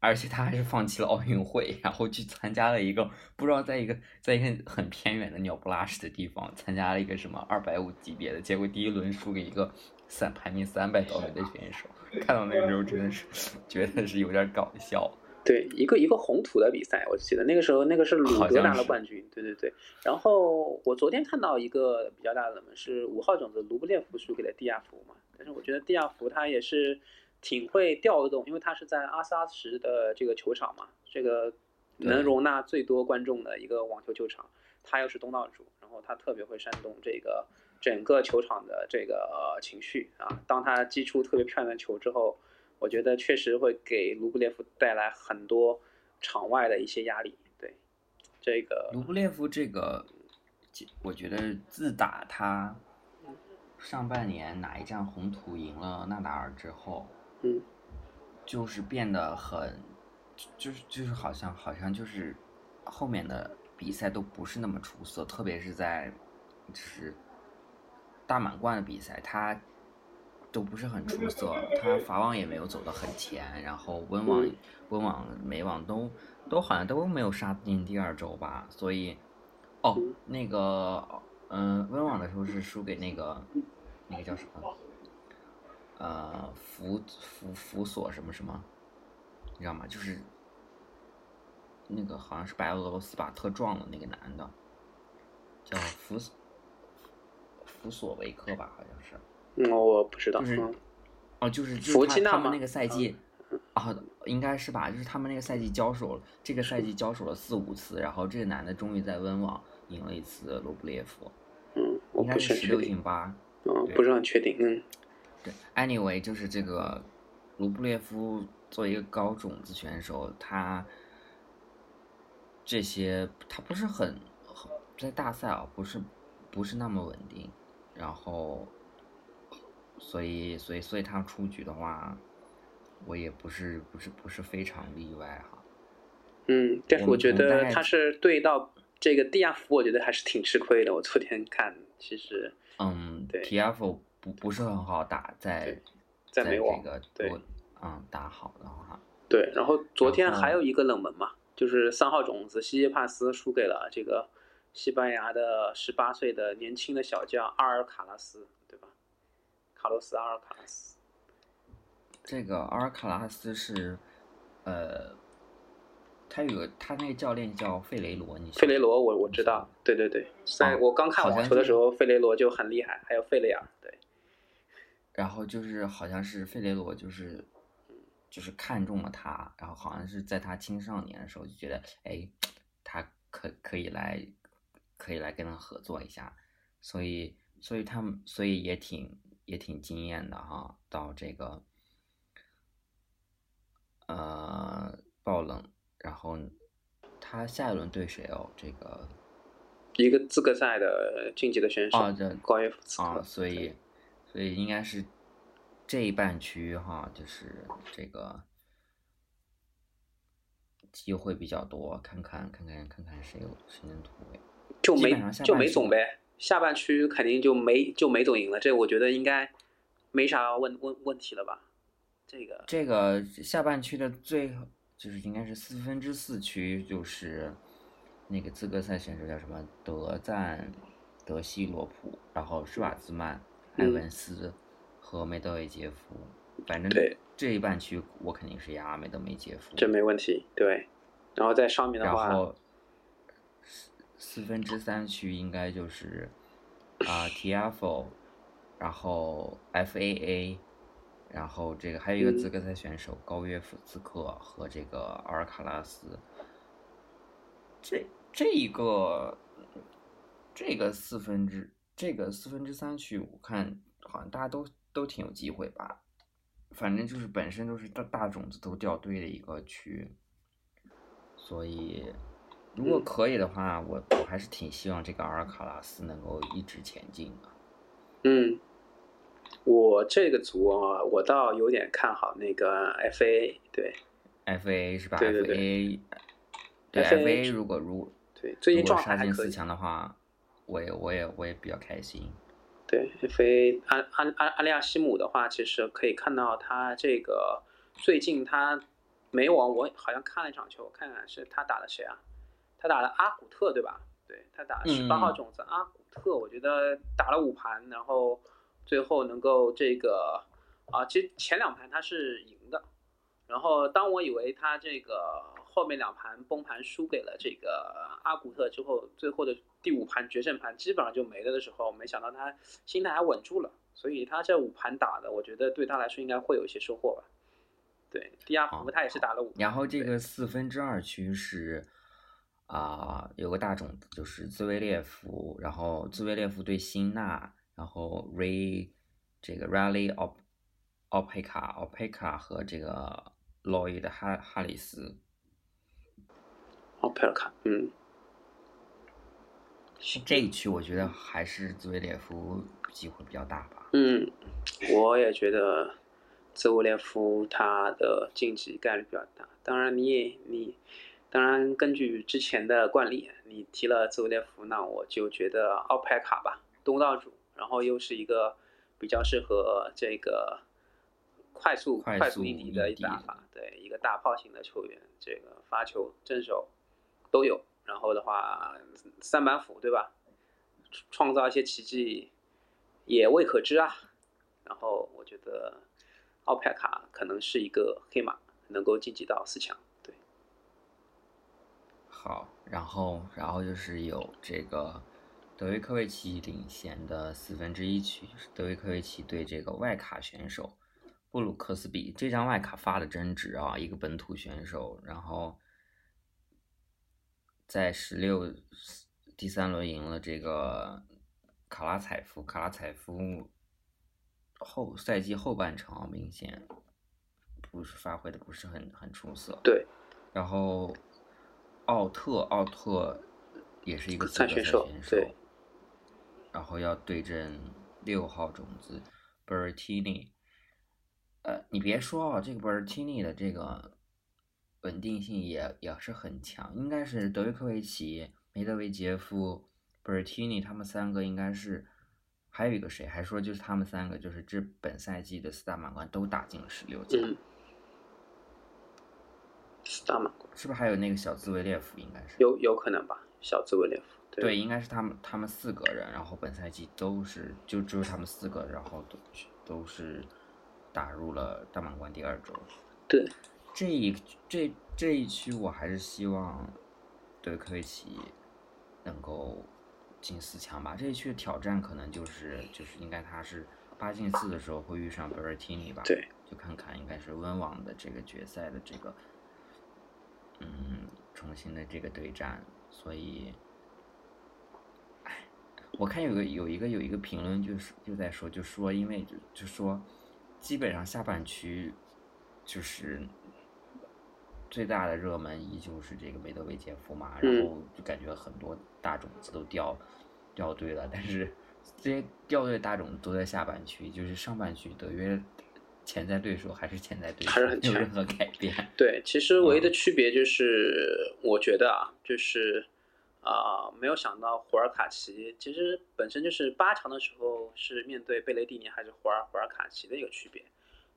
而且他还是放弃了奥运会，然后去参加了一个不知道在一个在一个很偏远的鸟不拉屎的地方参加了一个什么二百五级别的，结果第一轮输给一个三排名三百多名的选手。看到那个时候真的是觉得是有点搞笑。对，一个一个红土的比赛，我记得那个时候那个是鲁德拿了冠军。对对对。然后我昨天看到一个比较大的冷门是五号种子卢布列夫输给了蒂亚福嘛，但是我觉得蒂亚福他也是。挺会调动，因为他是在阿萨什的这个球场嘛，这个能容纳最多观众的一个网球球场，他又是东道主，然后他特别会煽动这个整个球场的这个情绪啊。当他击出特别漂亮的球之后，我觉得确实会给卢布列夫带来很多场外的一些压力。对，这个卢布列夫这个，我觉得自打他上半年哪一站红土赢了纳达尔之后。嗯，就是变得很，就是就是好像好像就是后面的比赛都不是那么出色，特别是在就是大满贯的比赛，他都不是很出色。他法网也没有走得很前，然后温网、温网、美网都都好像都没有杀进第二周吧。所以，哦，那个嗯，温网的时候是输给那个那个叫什么？呃，福福福索什么什么，你知道吗？就是那个好像是白俄罗斯吧特壮的那个男的，叫福福索维克吧，好像是。嗯，我不知道。就是哦，就是就是他们那个赛季啊，应该是吧？就是他们那个赛季交手，这个赛季交手了四五次，然后这个男的终于在温网赢了一次罗布列夫。嗯，应该是十六进八。嗯，不是很确定。嗯。对，anyway，就是这个卢布列夫作为一个高种子选手，他这些他不是很在大赛啊，不是不是那么稳定，然后所以所以所以他出局的话，我也不是不是不是非常例外哈。嗯，但是我觉得他是对到这个蒂亚福，我觉得还是挺吃亏的。我昨天看，其实嗯，对蒂亚福。不不是很好打，在在这个对，嗯，打好的话，对。然后昨天还有一个冷门嘛，就是三号种子西西帕斯输给了这个西班牙的十八岁的年轻的小将阿尔卡拉斯，对吧？卡洛斯阿尔卡拉斯。这个阿尔卡拉斯是，呃，他有个他那个教练叫费雷罗，你费雷罗我我知道，对对对，在我刚看网球的时候，费雷罗就很厉害，还有费雷尔，对。然后就是好像是费雷罗就是，就是看中了他，然后好像是在他青少年的时候就觉得，哎，他可可以来，可以来跟他合作一下，所以所以他们所以也挺也挺惊艳的哈，到这个，呃，爆冷，然后他下一轮对谁哦？这个一个资格赛的晋级的选手高耶夫斯啊，所以。所以应该是这一半区哈，就是这个机会比较多，看看看看看看谁有谁能突围，就没就没总呗。下半区肯定就没就没总赢了，这我觉得应该没啥问问问题了吧？这个这个下半区的最就是应该是四分之四区，就是那个资格赛选手叫什么？德赞、德西罗普，然后施瓦兹曼。埃文斯和梅德韦杰夫，反正这一半区我肯定是压梅德韦杰夫，这没问题。对，然后在上面的话，然后四四分之三区应该就是啊 t f o 然后 FAA，然后这个还有一个资格赛选手高约夫斯克和这个阿尔卡拉斯，这这一个这个四分之。这个四分之三区，我看好像大家都都挺有机会吧。反正就是本身都是大大种子都掉队的一个区，所以如果可以的话，我我还是挺希望这个阿尔卡拉斯能够一直前进的。嗯，我这个组啊，我倒有点看好那个 FA，对，FA 是吧？对对对。对 FA 如果如对最近状态杀进四强的话，我也我也我也比较开心。对 FA 安安安安利亚西姆的话，其实可以看到他这个最近他没网，我好像看了一场球，看看是他打的谁啊？他打了阿古特对吧？对他打十八号种子阿古特，我觉得打了五盘，然后最后能够这个啊，其实前两盘他是赢的，然后当我以为他这个后面两盘崩盘输给了这个阿古特之后，最后的第五盘决胜盘基本上就没了的时候，没想到他心态还稳住了，所以他这五盘打的，我觉得对他来说应该会有一些收获吧。对，第亚福他也是打了五，然后这个四分之二区是。啊，有个大种子就是兹维列夫，然后兹维列夫对辛纳，然后 Ray 这个 Rally Op Opeka Opeka 和这个 Lloyd 哈哈里斯，Opeka，嗯，这一区我觉得还是兹维列夫机会比较大吧。嗯，我也觉得兹维列夫他的晋级概率比较大，当然你也你。当然，根据之前的惯例，你提了兹维列夫，那我就觉得奥派卡吧，东道主，然后又是一个比较适合这个快速快速一的打法，对，一个大炮型的球员，这个发球、正手都有。然后的话，三板斧，对吧？创造一些奇迹也未可知啊。然后我觉得奥派卡可能是一个黑马，能够晋级到四强。对好，然后，然后就是有这个德维科维奇领衔的四分之一区，德维科维奇对这个外卡选手布鲁克斯比。这张外卡发的真值啊，一个本土选手，然后在十六第三轮赢了这个卡拉采夫。卡拉采夫后赛季后半程明显不是发挥的不是很很出色。对，然后。奥特，奥特也是一个资格赛选手，然后要对阵六号种子 Bertini。呃，你别说啊，这个 Bertini 的这个稳定性也也是很强，应该是德约科维奇、梅德韦杰夫、Bertini 他们三个应该是，还有一个谁？还说就是他们三个就是这本赛季的四大满贯都打进了十六强。四大满贯是不是还有那个小兹维列夫？应该是有有可能吧，小兹维列夫。对，应该是他们他们四个人，然后本赛季都是就只有他们四个，然后都都是打入了大满贯第二周。对，这一这这一区我还是希望对科维奇能够进四强吧。这一区的挑战可能就是就是应该他是八进四的时候会遇上贝尔提尼吧？对，就看看应该是温网的这个决赛的这个。嗯，重新的这个对战，所以，哎，我看有个有一个有一个评论就是就在说，就说因为就就说，基本上下半区就是最大的热门依旧是这个梅德韦杰夫嘛，然后就感觉很多大种子都掉掉队了，但是这些掉队大种子都在下半区，就是上半区德约。潜在对手还是潜在对手，还是很没有任何改变。对，其实唯一的区别就是，我觉得啊，就是啊，没有想到胡尔卡奇其实本身就是八强的时候是面对贝雷蒂尼还是胡尔胡尔卡奇的一个区别。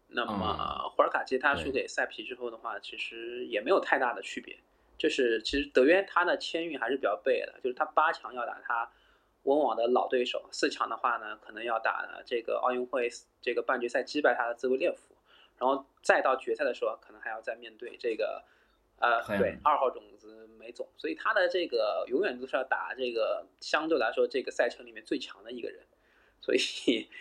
那么霍尔卡奇他输给塞皮之后的话，其实也没有太大的区别。就是其实德约他的签运还是比较背的，就是他八强要打他。温网的老对手，四强的话呢，可能要打这个奥运会这个半决赛击败他的兹维列夫，然后再到决赛的时候，可能还要再面对这个，呃，对，二号种子梅总，所以他的这个永远都是要打这个相对来说这个赛程里面最强的一个人，所以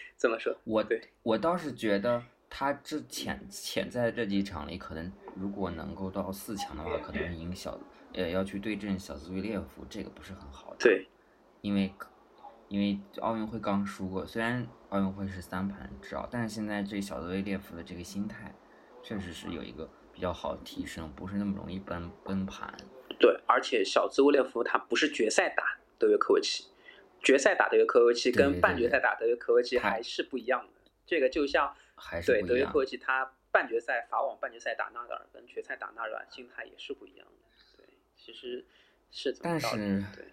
这么说，我对。我倒是觉得他之前潜在这几场里，可能如果能够到四强的话，可能赢小，呃，要去对阵小兹维列夫，这个不是很好的，对，因为。因为奥运会刚输过，虽然奥运会是三盘制啊，但是现在对小泽维列夫的这个心态，确实是有一个比较好的提升，不是那么容易崩崩盘。对，而且小兹维列夫他不是决赛打德约科维奇，决赛打德约科维奇跟半决赛打德约科维奇还是不一样的。这个就像对德约科维奇他半决赛法网半决赛打纳达尔跟决赛打纳达尔心态也是不一样的。对，其实是但是对。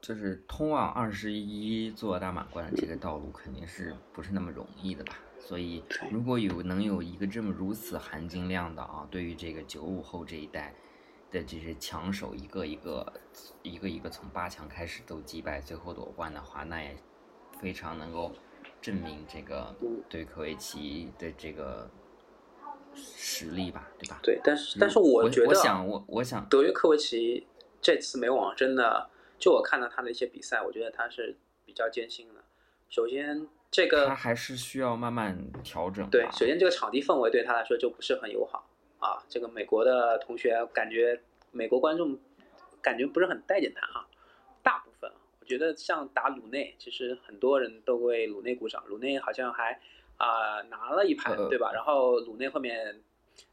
就是通往二十一座大满贯的这个道路肯定是不是那么容易的吧？所以如果有能有一个这么如此含金量的啊，对于这个九五后这一代的这些强手，一个一个一个一个从八强开始都击败，最后夺冠的话，那也非常能够证明这个对科维奇的这个实力吧，对吧？对，但是但是我觉得，我想我我想德约科维奇这次美网真的。就我看到他的一些比赛，我觉得他是比较艰辛的。首先，这个他还是需要慢慢调整。对，首先这个场地氛围对他来说就不是很友好啊。这个美国的同学感觉，美国观众感觉不是很待见他啊。觉得像打鲁内，其实很多人都为鲁内鼓掌。鲁内好像还啊拿了一盘，对吧？然后鲁内后面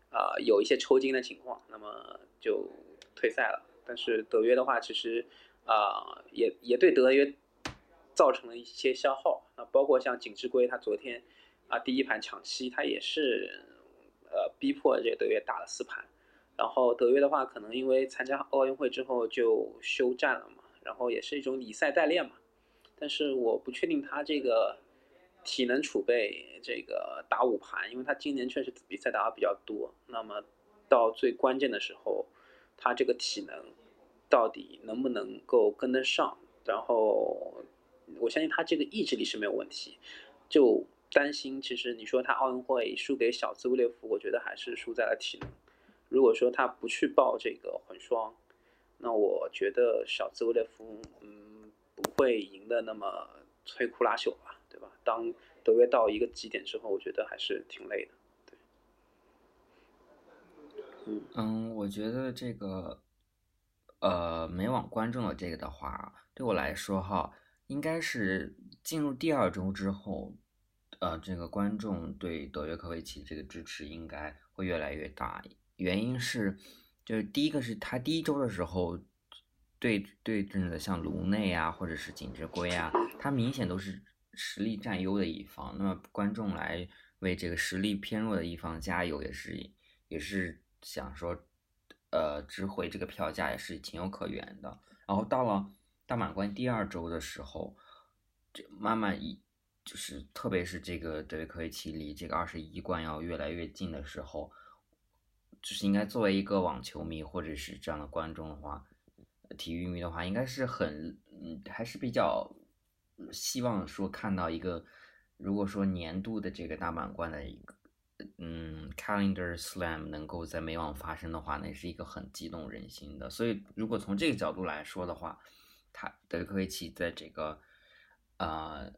啊有一些抽筋的情况，那么就退赛了。但是德约的话，其实。啊，也也对德约造成了一些消耗那，包括像景之圭，他昨天啊第一盘抢七，他也是呃逼迫这个德约打了四盘，然后德约的话，可能因为参加奥运会之后就休战了嘛，然后也是一种以赛代练嘛，但是我不确定他这个体能储备这个打五盘，因为他今年确实比赛打的比较多，那么到最关键的时候，他这个体能。到底能不能够跟得上？然后我相信他这个意志力是没有问题，就担心其实你说他奥运会输给小兹维列夫，我觉得还是输在了体能。如果说他不去报这个混双，那我觉得小兹维列夫嗯不会赢得那么摧枯拉朽吧，对吧？当德约到一个极点之后，我觉得还是挺累的。对，嗯嗯，我觉得这个。呃，美网观众的这个的话，对我来说哈，应该是进入第二周之后，呃，这个观众对德约科维奇这个支持应该会越来越大。原因是，就是第一个是他第一周的时候对对阵的像卢内啊，或者是景之圭啊，他明显都是实力占优的一方。那么观众来为这个实力偏弱的一方加油，也是也是想说。呃，值回这个票价也是情有可原的。然后到了大满贯第二周的时候，就慢慢一就是特别是这个德约科维奇离这个二十一冠要越来越近的时候，就是应该作为一个网球迷或者是这样的观众的话，体育迷的话，应该是很嗯还是比较希望说看到一个，如果说年度的这个大满贯的一个。嗯，Calendar Slam 能够在美网发生的话，那是一个很激动人心的。所以，如果从这个角度来说的话，他德科维奇在这个呃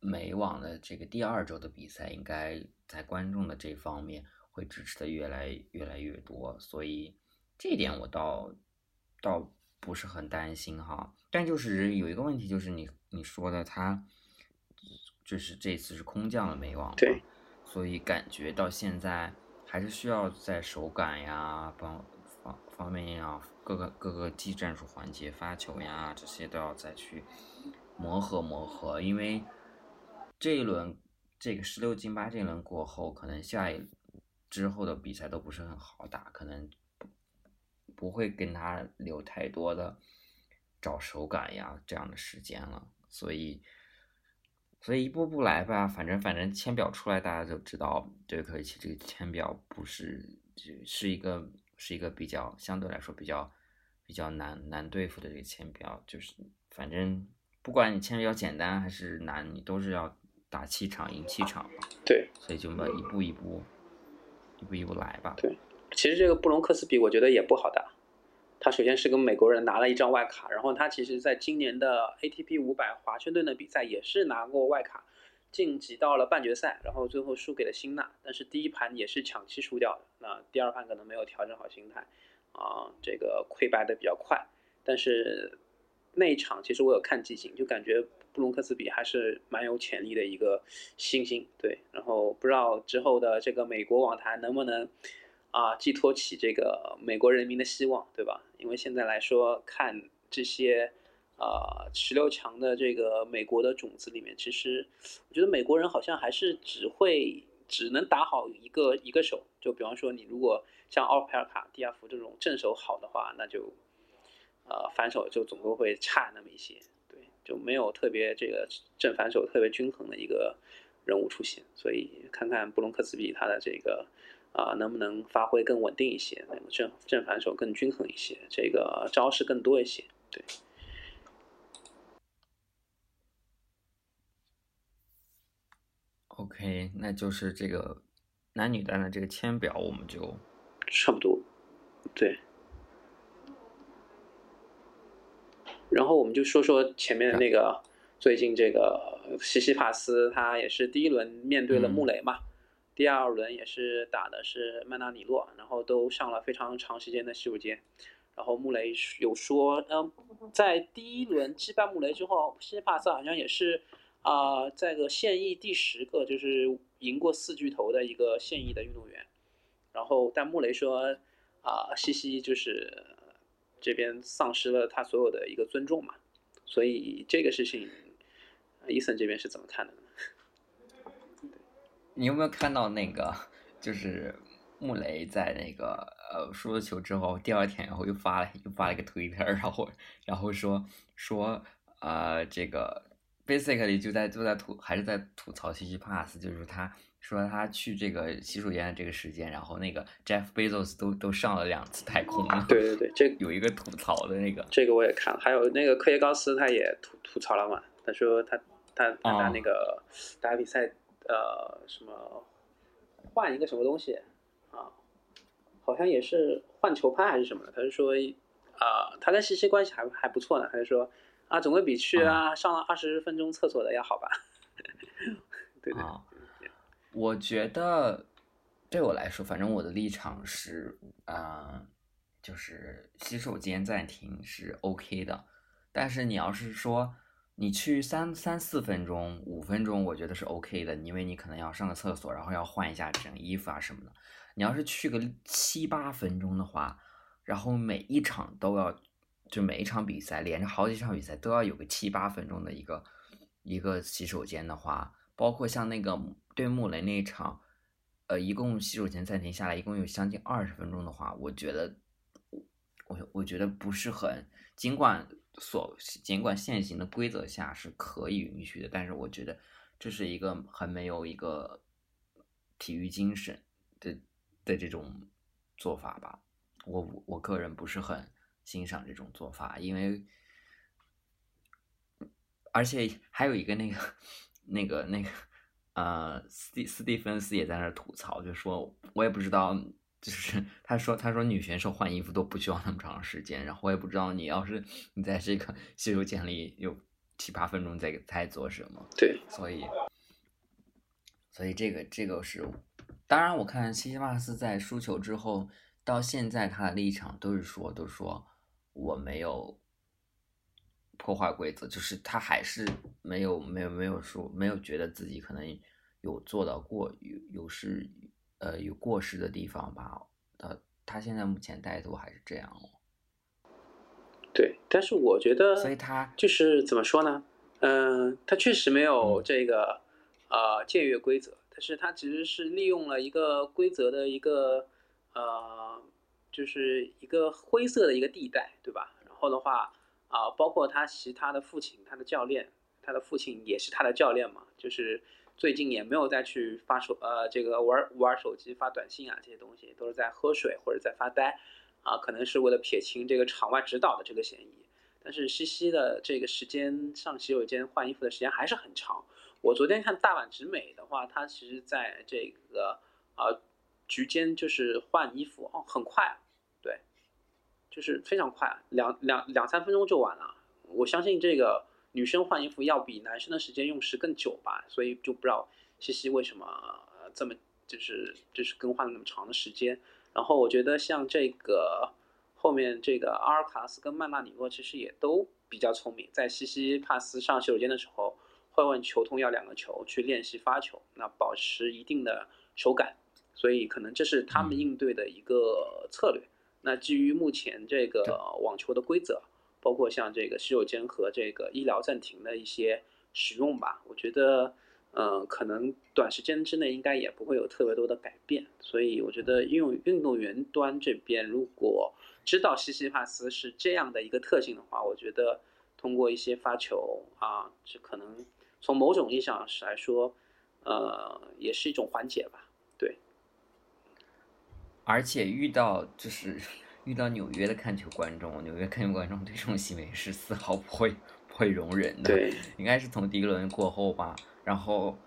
美网的这个第二周的比赛，应该在观众的这方面会支持的越来越来越多。所以这一点我倒倒不是很担心哈。但就是有一个问题，就是你你说的他就是这次是空降了美网，对。所以感觉到现在还是需要在手感呀、方方方面呀、各个各个技战术环节、发球呀这些都要再去磨合磨合。因为这一轮这个十六进八这一轮过后，可能下一之后的比赛都不是很好打，可能不不会跟他留太多的找手感呀这样的时间了。所以。所以一步步来吧，反正反正签表出来，大家就知道对科维奇这个签表不是是一个是一个比较相对来说比较比较难难对付的这个签表，就是反正不管你签表简单还是难，你都是要打七场赢七场嘛。对，所以就么一步一步一步一步来吧。对，其实这个布隆克斯比我觉得也不好打。他首先是跟美国人拿了一张外卡，然后他其实在今年的 ATP 五百华盛顿的比赛也是拿过外卡，晋级到了半决赛，然后最后输给了辛纳，但是第一盘也是抢七输掉的。那第二盘可能没有调整好心态，啊，这个溃败的比较快。但是那一场其实我有看记性，就感觉布隆克斯比还是蛮有潜力的一个新星。对，然后不知道之后的这个美国网坛能不能。啊寄托起这个美国人民的希望，对吧？因为现在来说看这些。啊，十六强的这个美国的种子里面，其实我觉得美国人好像还是只会只能打好一个一个手。就比方说，你如果像奥佩尔卡、蒂亚福这种正手好的话，那就呃反手就总归会差那么一些。对，就没有特别这个正反手特别均衡的一个人物出现。所以看看布隆克斯比他的这个啊能不能发挥更稳定一些，能正正反手更均衡一些，这个招式更多一些。对。OK，那就是这个男女单的这个签表，我们就差不多，对。然后我们就说说前面的那个，最近这个西西帕斯，他也是第一轮面对了穆雷嘛，第二轮也是打的是曼纳尼洛，然后都上了非常长时间的洗手间。然后穆雷有说，嗯，在第一轮击败穆雷之后，西西帕斯好像也是。啊，在个现役第十个，就是赢过四巨头的一个现役的运动员。然后，但穆雷说，啊，西西就是这边丧失了他所有的一个尊重嘛。所以这个事情，伊森这边是怎么看的呢？你有没有看到那个，就是穆雷在那个呃输了球之后，第二天然后又发了又发了一个推特，然后然后说说啊这个。basically 就在就在吐还是在吐槽西西帕斯，就是他说他去这个洗手间的这个时间，然后那个 Jeff Bezos 都都上了两次太空了。对对对，这 有一个吐槽的那个，这个我也看了，还有那个科耶高斯他也吐吐槽了嘛，他说他他他那个打比赛呃什么换一个什么东西啊，好像也是换球拍还是什么的，他就说啊他跟西西关系还还不错呢，他就说。啊，总归比去啊上了二十分钟厕所的要好吧？对对。我觉得对我来说，反正我的立场是，啊，就是洗手间暂停是 OK 的。但是你要是说你去三三四分钟、五分钟，我觉得是 OK 的，因为你可能要上个厕所，然后要换一下整衣服啊什么的。你要是去个七八分钟的话，然后每一场都要。就每一场比赛，连着好几场比赛都要有个七八分钟的一个一个洗手间的话，包括像那个对穆雷那一场，呃，一共洗手间暂停下来一共有将近二十分钟的话，我觉得我我觉得不是很，尽管所尽管现行的规则下是可以允许的，但是我觉得这是一个很没有一个体育精神的的这种做法吧，我我个人不是很。欣赏这种做法，因为而且还有一个那个那个那个呃，斯蒂斯蒂芬斯也在那儿吐槽，就说我也不知道，就是他说他说女选手换衣服都不需要那么长时间，然后我也不知道你要是你在这个洗手间里有七八分钟在在做什么，对，所以所以这个这个是，当然我看西西帕斯在输球之后到现在他的立场都是说都说。我没有破坏规则，就是他还是没有没有没有说没有觉得自己可能有做到过有有失呃有过失的地方吧。他他现在目前带头还是这样哦。对，但是我觉得，所以他就是怎么说呢？嗯，他确实没有这个呃僭越规则，但是他其实是利用了一个规则的一个呃。就是一个灰色的一个地带，对吧？然后的话，啊，包括他其他的父亲，他的教练，他的父亲也是他的教练嘛。就是最近也没有再去发手，呃，这个玩玩手机、发短信啊，这些东西都是在喝水或者在发呆，啊，可能是为了撇清这个场外指导的这个嫌疑。但是西西的这个时间上洗手间换衣服的时间还是很长。我昨天看大阪直美的话，他其实在这个啊。局间就是换衣服哦，很快，对，就是非常快，两两两三分钟就完了。我相信这个女生换衣服要比男生的时间用时更久吧，所以就不知道西西为什么这么就是就是更换了那么长的时间。然后我觉得像这个后面这个阿尔卡斯跟曼纳里诺其实也都比较聪明，在西西帕斯上洗手间的时候会问球童要两个球去练习发球，那保持一定的手感。所以可能这是他们应对的一个策略。那基于目前这个网球的规则，包括像这个洗手间和这个医疗暂停的一些使用吧，我觉得，嗯，可能短时间之内应该也不会有特别多的改变。所以我觉得，运运动员端这边如果知道西西帕斯是这样的一个特性的话，我觉得通过一些发球啊，这可能从某种意义上来说，呃，也是一种缓解吧。对。而且遇到就是遇到纽约的看球观众，纽约看球观众对这种行为是丝毫不会不会容忍的。对。应该是从第一轮过后吧，然后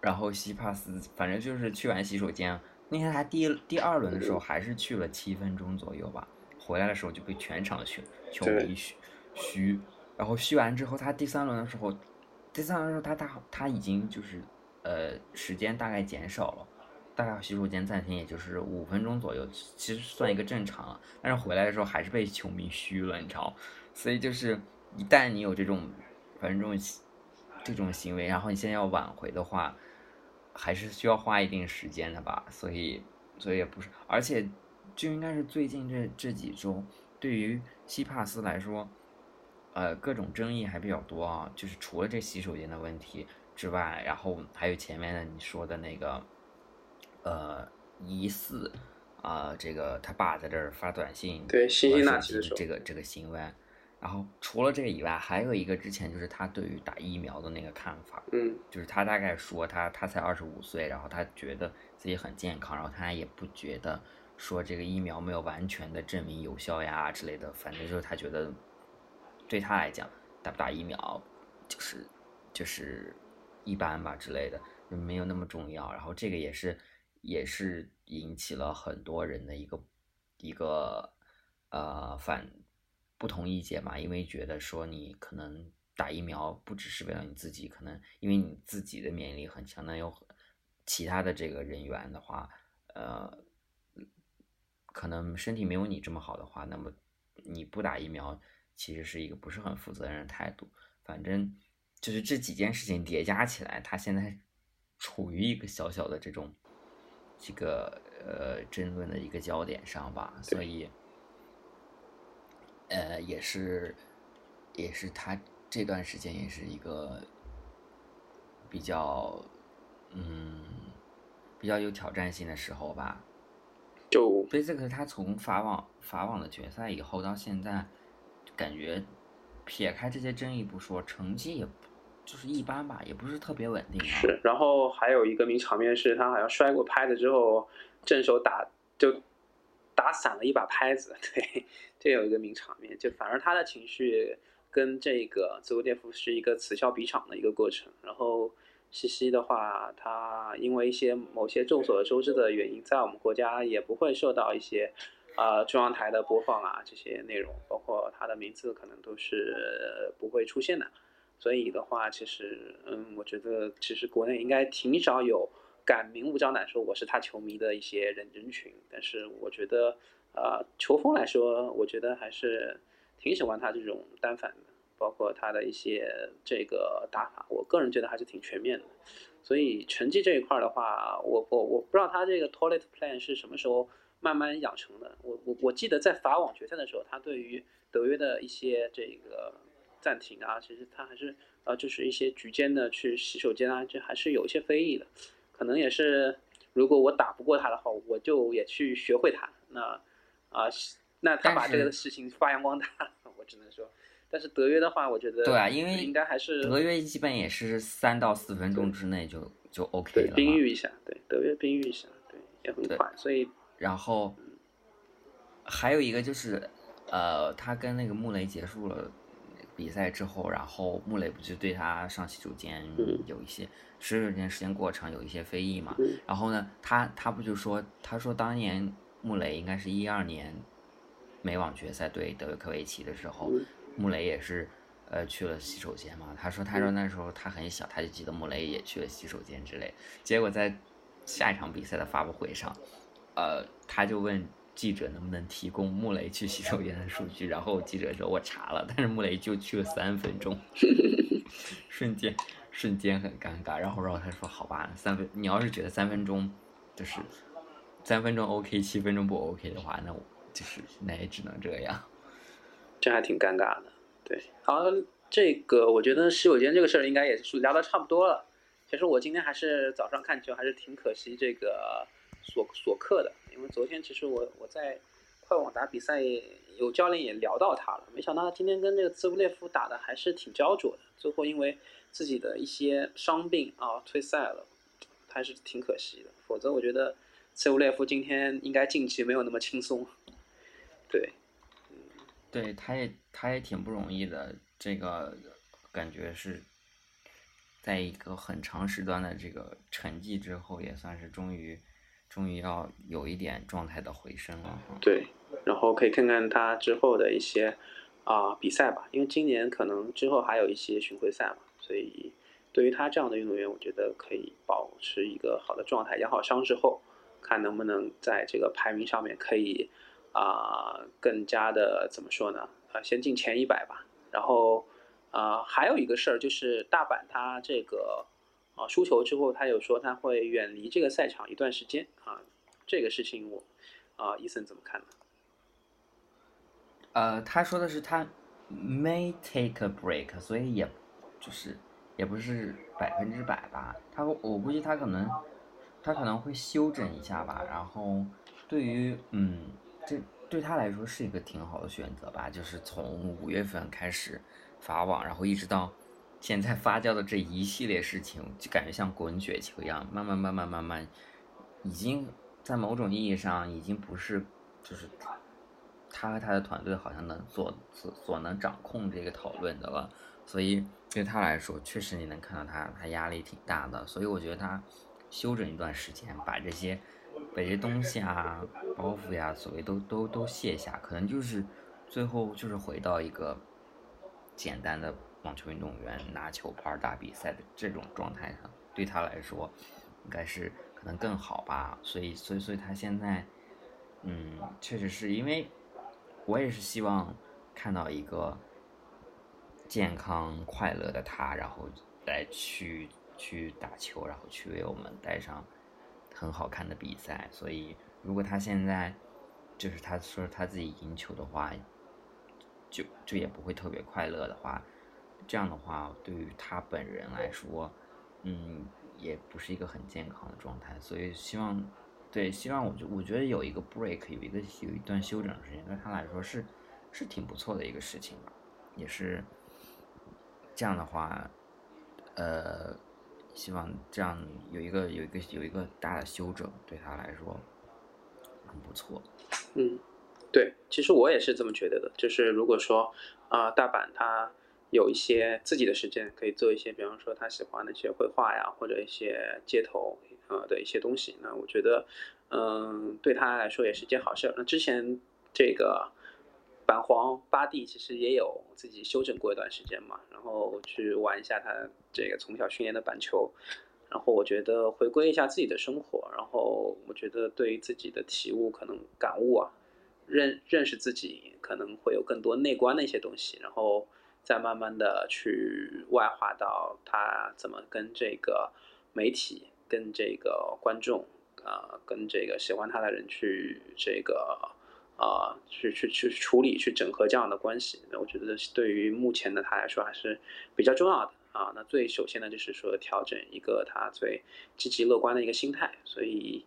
然后西帕斯反正就是去完洗手间，那天他第第二轮的时候还是去了七分钟左右吧。回来的时候就被全场球球迷嘘嘘，然后嘘完之后，他第三轮的时候，第三轮的时候他他他已经就是呃时间大概减少了，大概洗手间暂停也就是五分钟左右，其实算一个正常了。但是回来的时候还是被球迷嘘了，你知道？所以就是一旦你有这种反正这种这种行为，然后你现在要挽回的话，还是需要花一定时间的吧。所以所以也不是，而且。就应该是最近这这几周，对于西帕斯来说，呃，各种争议还比较多啊。就是除了这洗手间的问题之外，然后还有前面的你说的那个，呃，疑似啊，这个他爸在这儿发短信，对，西西纳奇的这个这个行为。然后除了这个以外，还有一个之前就是他对于打疫苗的那个看法，嗯，就是他大概说他他才二十五岁，然后他觉得自己很健康，然后他也不觉得。说这个疫苗没有完全的证明有效呀之类的，反正就是他觉得，对他来讲，打不打疫苗就是就是一般吧之类的，就没有那么重要。然后这个也是也是引起了很多人的一个一个呃反不同意见嘛，因为觉得说你可能打疫苗不只是为了你自己，可能因为你自己的免疫力很强，那有其他的这个人员的话，呃。可能身体没有你这么好的话，那么你不打疫苗其实是一个不是很负责任的态度。反正就是这几件事情叠加起来，他现在处于一个小小的这种这个呃争论的一个焦点上吧。所以，呃，也是也是他这段时间也是一个比较嗯比较有挑战性的时候吧。就所以这个他从法网法网的决赛以后到现在，感觉撇开这些争议不说，成绩也就是一般吧，也不是特别稳定。是，然后还有一个名场面是他好像摔过拍子之后，正手打就打散了一把拍子，对，这有一个名场面。就反而他的情绪跟这个兹维列夫是一个此消彼长的一个过程，然后。西西的话，他因为一些某些众所周知的原因，在我们国家也不会受到一些，呃，中央台的播放啊，这些内容，包括他的名字可能都是不会出现的。所以的话，其实，嗯，我觉得其实国内应该挺少有敢明目张胆说我是他球迷的一些人人群。但是我觉得，呃，球风来说，我觉得还是挺喜欢他这种单反的。包括他的一些这个打法，我个人觉得还是挺全面的。所以成绩这一块的话，我我我不知道他这个 toilet plan 是什么时候慢慢养成的。我我我记得在法网决赛的时候，他对于德约的一些这个暂停啊，其实他还是呃就是一些局间的去洗手间啊，这还是有一些非议的。可能也是如果我打不过他的话，我就也去学会他。那啊，那他把这个事情发扬光大，我只能说。但是德约的话，我觉得对啊，因为应该还是德约基本也是三到四分钟之内就就 OK 了。冰浴一下，对德约冰浴一下，对也很快。所以然后还有一个就是，呃，他跟那个穆雷结束了比赛之后，然后穆雷不就对他上洗手间有一些洗手间时间过长有一些非议嘛？然后呢，他他不就说他说当年穆雷应该是一二年美网决赛对德约科维奇的时候。穆雷也是，呃，去了洗手间嘛。他说，他说那时候他很小，他就记得穆雷也去了洗手间之类。结果在下一场比赛的发布会上，呃，他就问记者能不能提供穆雷去洗手间的数据。然后记者说，我查了，但是穆雷就去了三分钟，瞬间瞬间很尴尬。然后然后他说，好吧，三分，你要是觉得三分钟就是三分钟 OK，七分钟不 OK 的话，那我就是那也只能这样。这还挺尴尬的。对，好，这个我觉得洗手间这个事儿应该也是聊的差不多了。其实我今天还是早上看球，还是挺可惜这个索索克的，因为昨天其实我我在快网打比赛，有教练也聊到他了，没想到他今天跟这个兹布列夫打的还是挺焦灼的，最后因为自己的一些伤病啊退赛了，还是挺可惜的。否则我觉得兹布列夫今天应该晋级没有那么轻松。对，对，他也他也挺不容易的，这个感觉是。在一个很长时段的这个沉寂之后，也算是终于，终于要有一点状态的回升了。对，然后可以看看他之后的一些啊比赛吧，因为今年可能之后还有一些巡回赛嘛，所以对于他这样的运动员，我觉得可以保持一个好的状态，养好伤之后，看能不能在这个排名上面可以啊更加的怎么说呢？啊，先进前一百吧，然后。啊，还有一个事儿就是大阪他这个啊输球之后，他有说他会远离这个赛场一段时间啊，这个事情我啊伊森怎么看呢？呃，他说的是他 may take a break，所以也就是也不是百分之百吧，他我估计他可能他可能会休整一下吧，然后对于嗯这对他来说是一个挺好的选择吧，就是从五月份开始。法网，然后一直到现在发酵的这一系列事情，就感觉像滚雪球一样，慢慢慢慢慢慢，已经在某种意义上已经不是就是他和他的团队好像能所所所能掌控这个讨论的了。所以对他来说，确实你能看到他他压力挺大的。所以我觉得他休整一段时间，把这些把这些东西啊、包袱呀，所谓都都都卸下，可能就是最后就是回到一个。简单的网球运动员拿球拍打比赛的这种状态上，对他来说，应该是可能更好吧。所以，所以，所以他现在，嗯，确实是因为，我也是希望看到一个健康快乐的他，然后来去去打球，然后去为我们带上很好看的比赛。所以，如果他现在就是他说他自己赢球的话。就就也不会特别快乐的话，这样的话对于他本人来说，嗯，也不是一个很健康的状态。所以希望，对，希望我就我觉得有一个 break，有一个有一段休整时间，对他来说是是挺不错的一个事情吧。也是这样的话，呃，希望这样有一个有一个有一个大的休整，对他来说很不错。嗯。对，其实我也是这么觉得的。就是如果说啊，大阪他有一些自己的时间，可以做一些，比方说他喜欢的一些绘画呀，或者一些街头呃的一些东西，那我觉得，嗯，对他来说也是件好事。那之前这个板皇巴蒂其实也有自己休整过一段时间嘛，然后去玩一下他这个从小训练的板球，然后我觉得回归一下自己的生活，然后我觉得对于自己的体悟可能感悟啊。认认识自己可能会有更多内观的一些东西，然后再慢慢的去外化到他怎么跟这个媒体、跟这个观众啊、跟这个喜欢他的人去这个啊去去去处理、去整合这样的关系。那我觉得对于目前的他来说还是比较重要的啊。那最首先呢，就是说调整一个他最积极乐观的一个心态，所以。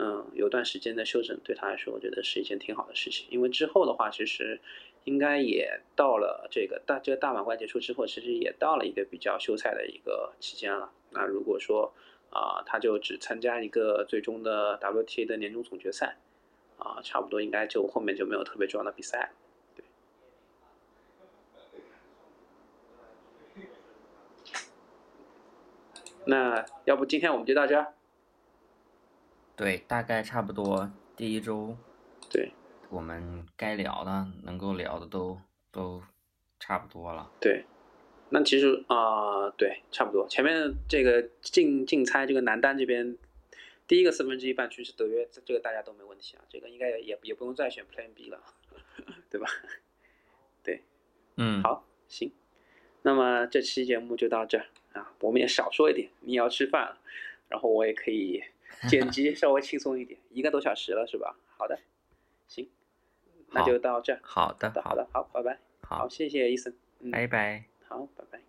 嗯，有段时间的休整对他来说，我觉得是一件挺好的事情。因为之后的话，其实应该也到了这个大这个大满贯结束之后，其实也到了一个比较休赛的一个期间了。那如果说啊，他就只参加一个最终的 WTA 的年终总决赛，啊，差不多应该就后面就没有特别重要的比赛。对。那要不今天我们就到这儿。对，大概差不多第一周，我们该聊的、能够聊的都都差不多了。对，那其实啊，对，差不多。前面这个竞竞猜这个男单这边，第一个四分之一半区是德约，这个大家都没问题啊，这个应该也也不用再选 Plan B 了，对吧？对，嗯，好，行，那么这期节目就到这儿啊，我们也少说一点，你也要吃饭了，然后我也可以。剪辑稍微轻松一点，一个多小时了是吧？好的，行，那就到这。好的，好的，好，拜拜。好，谢谢医生。拜拜。好，拜拜。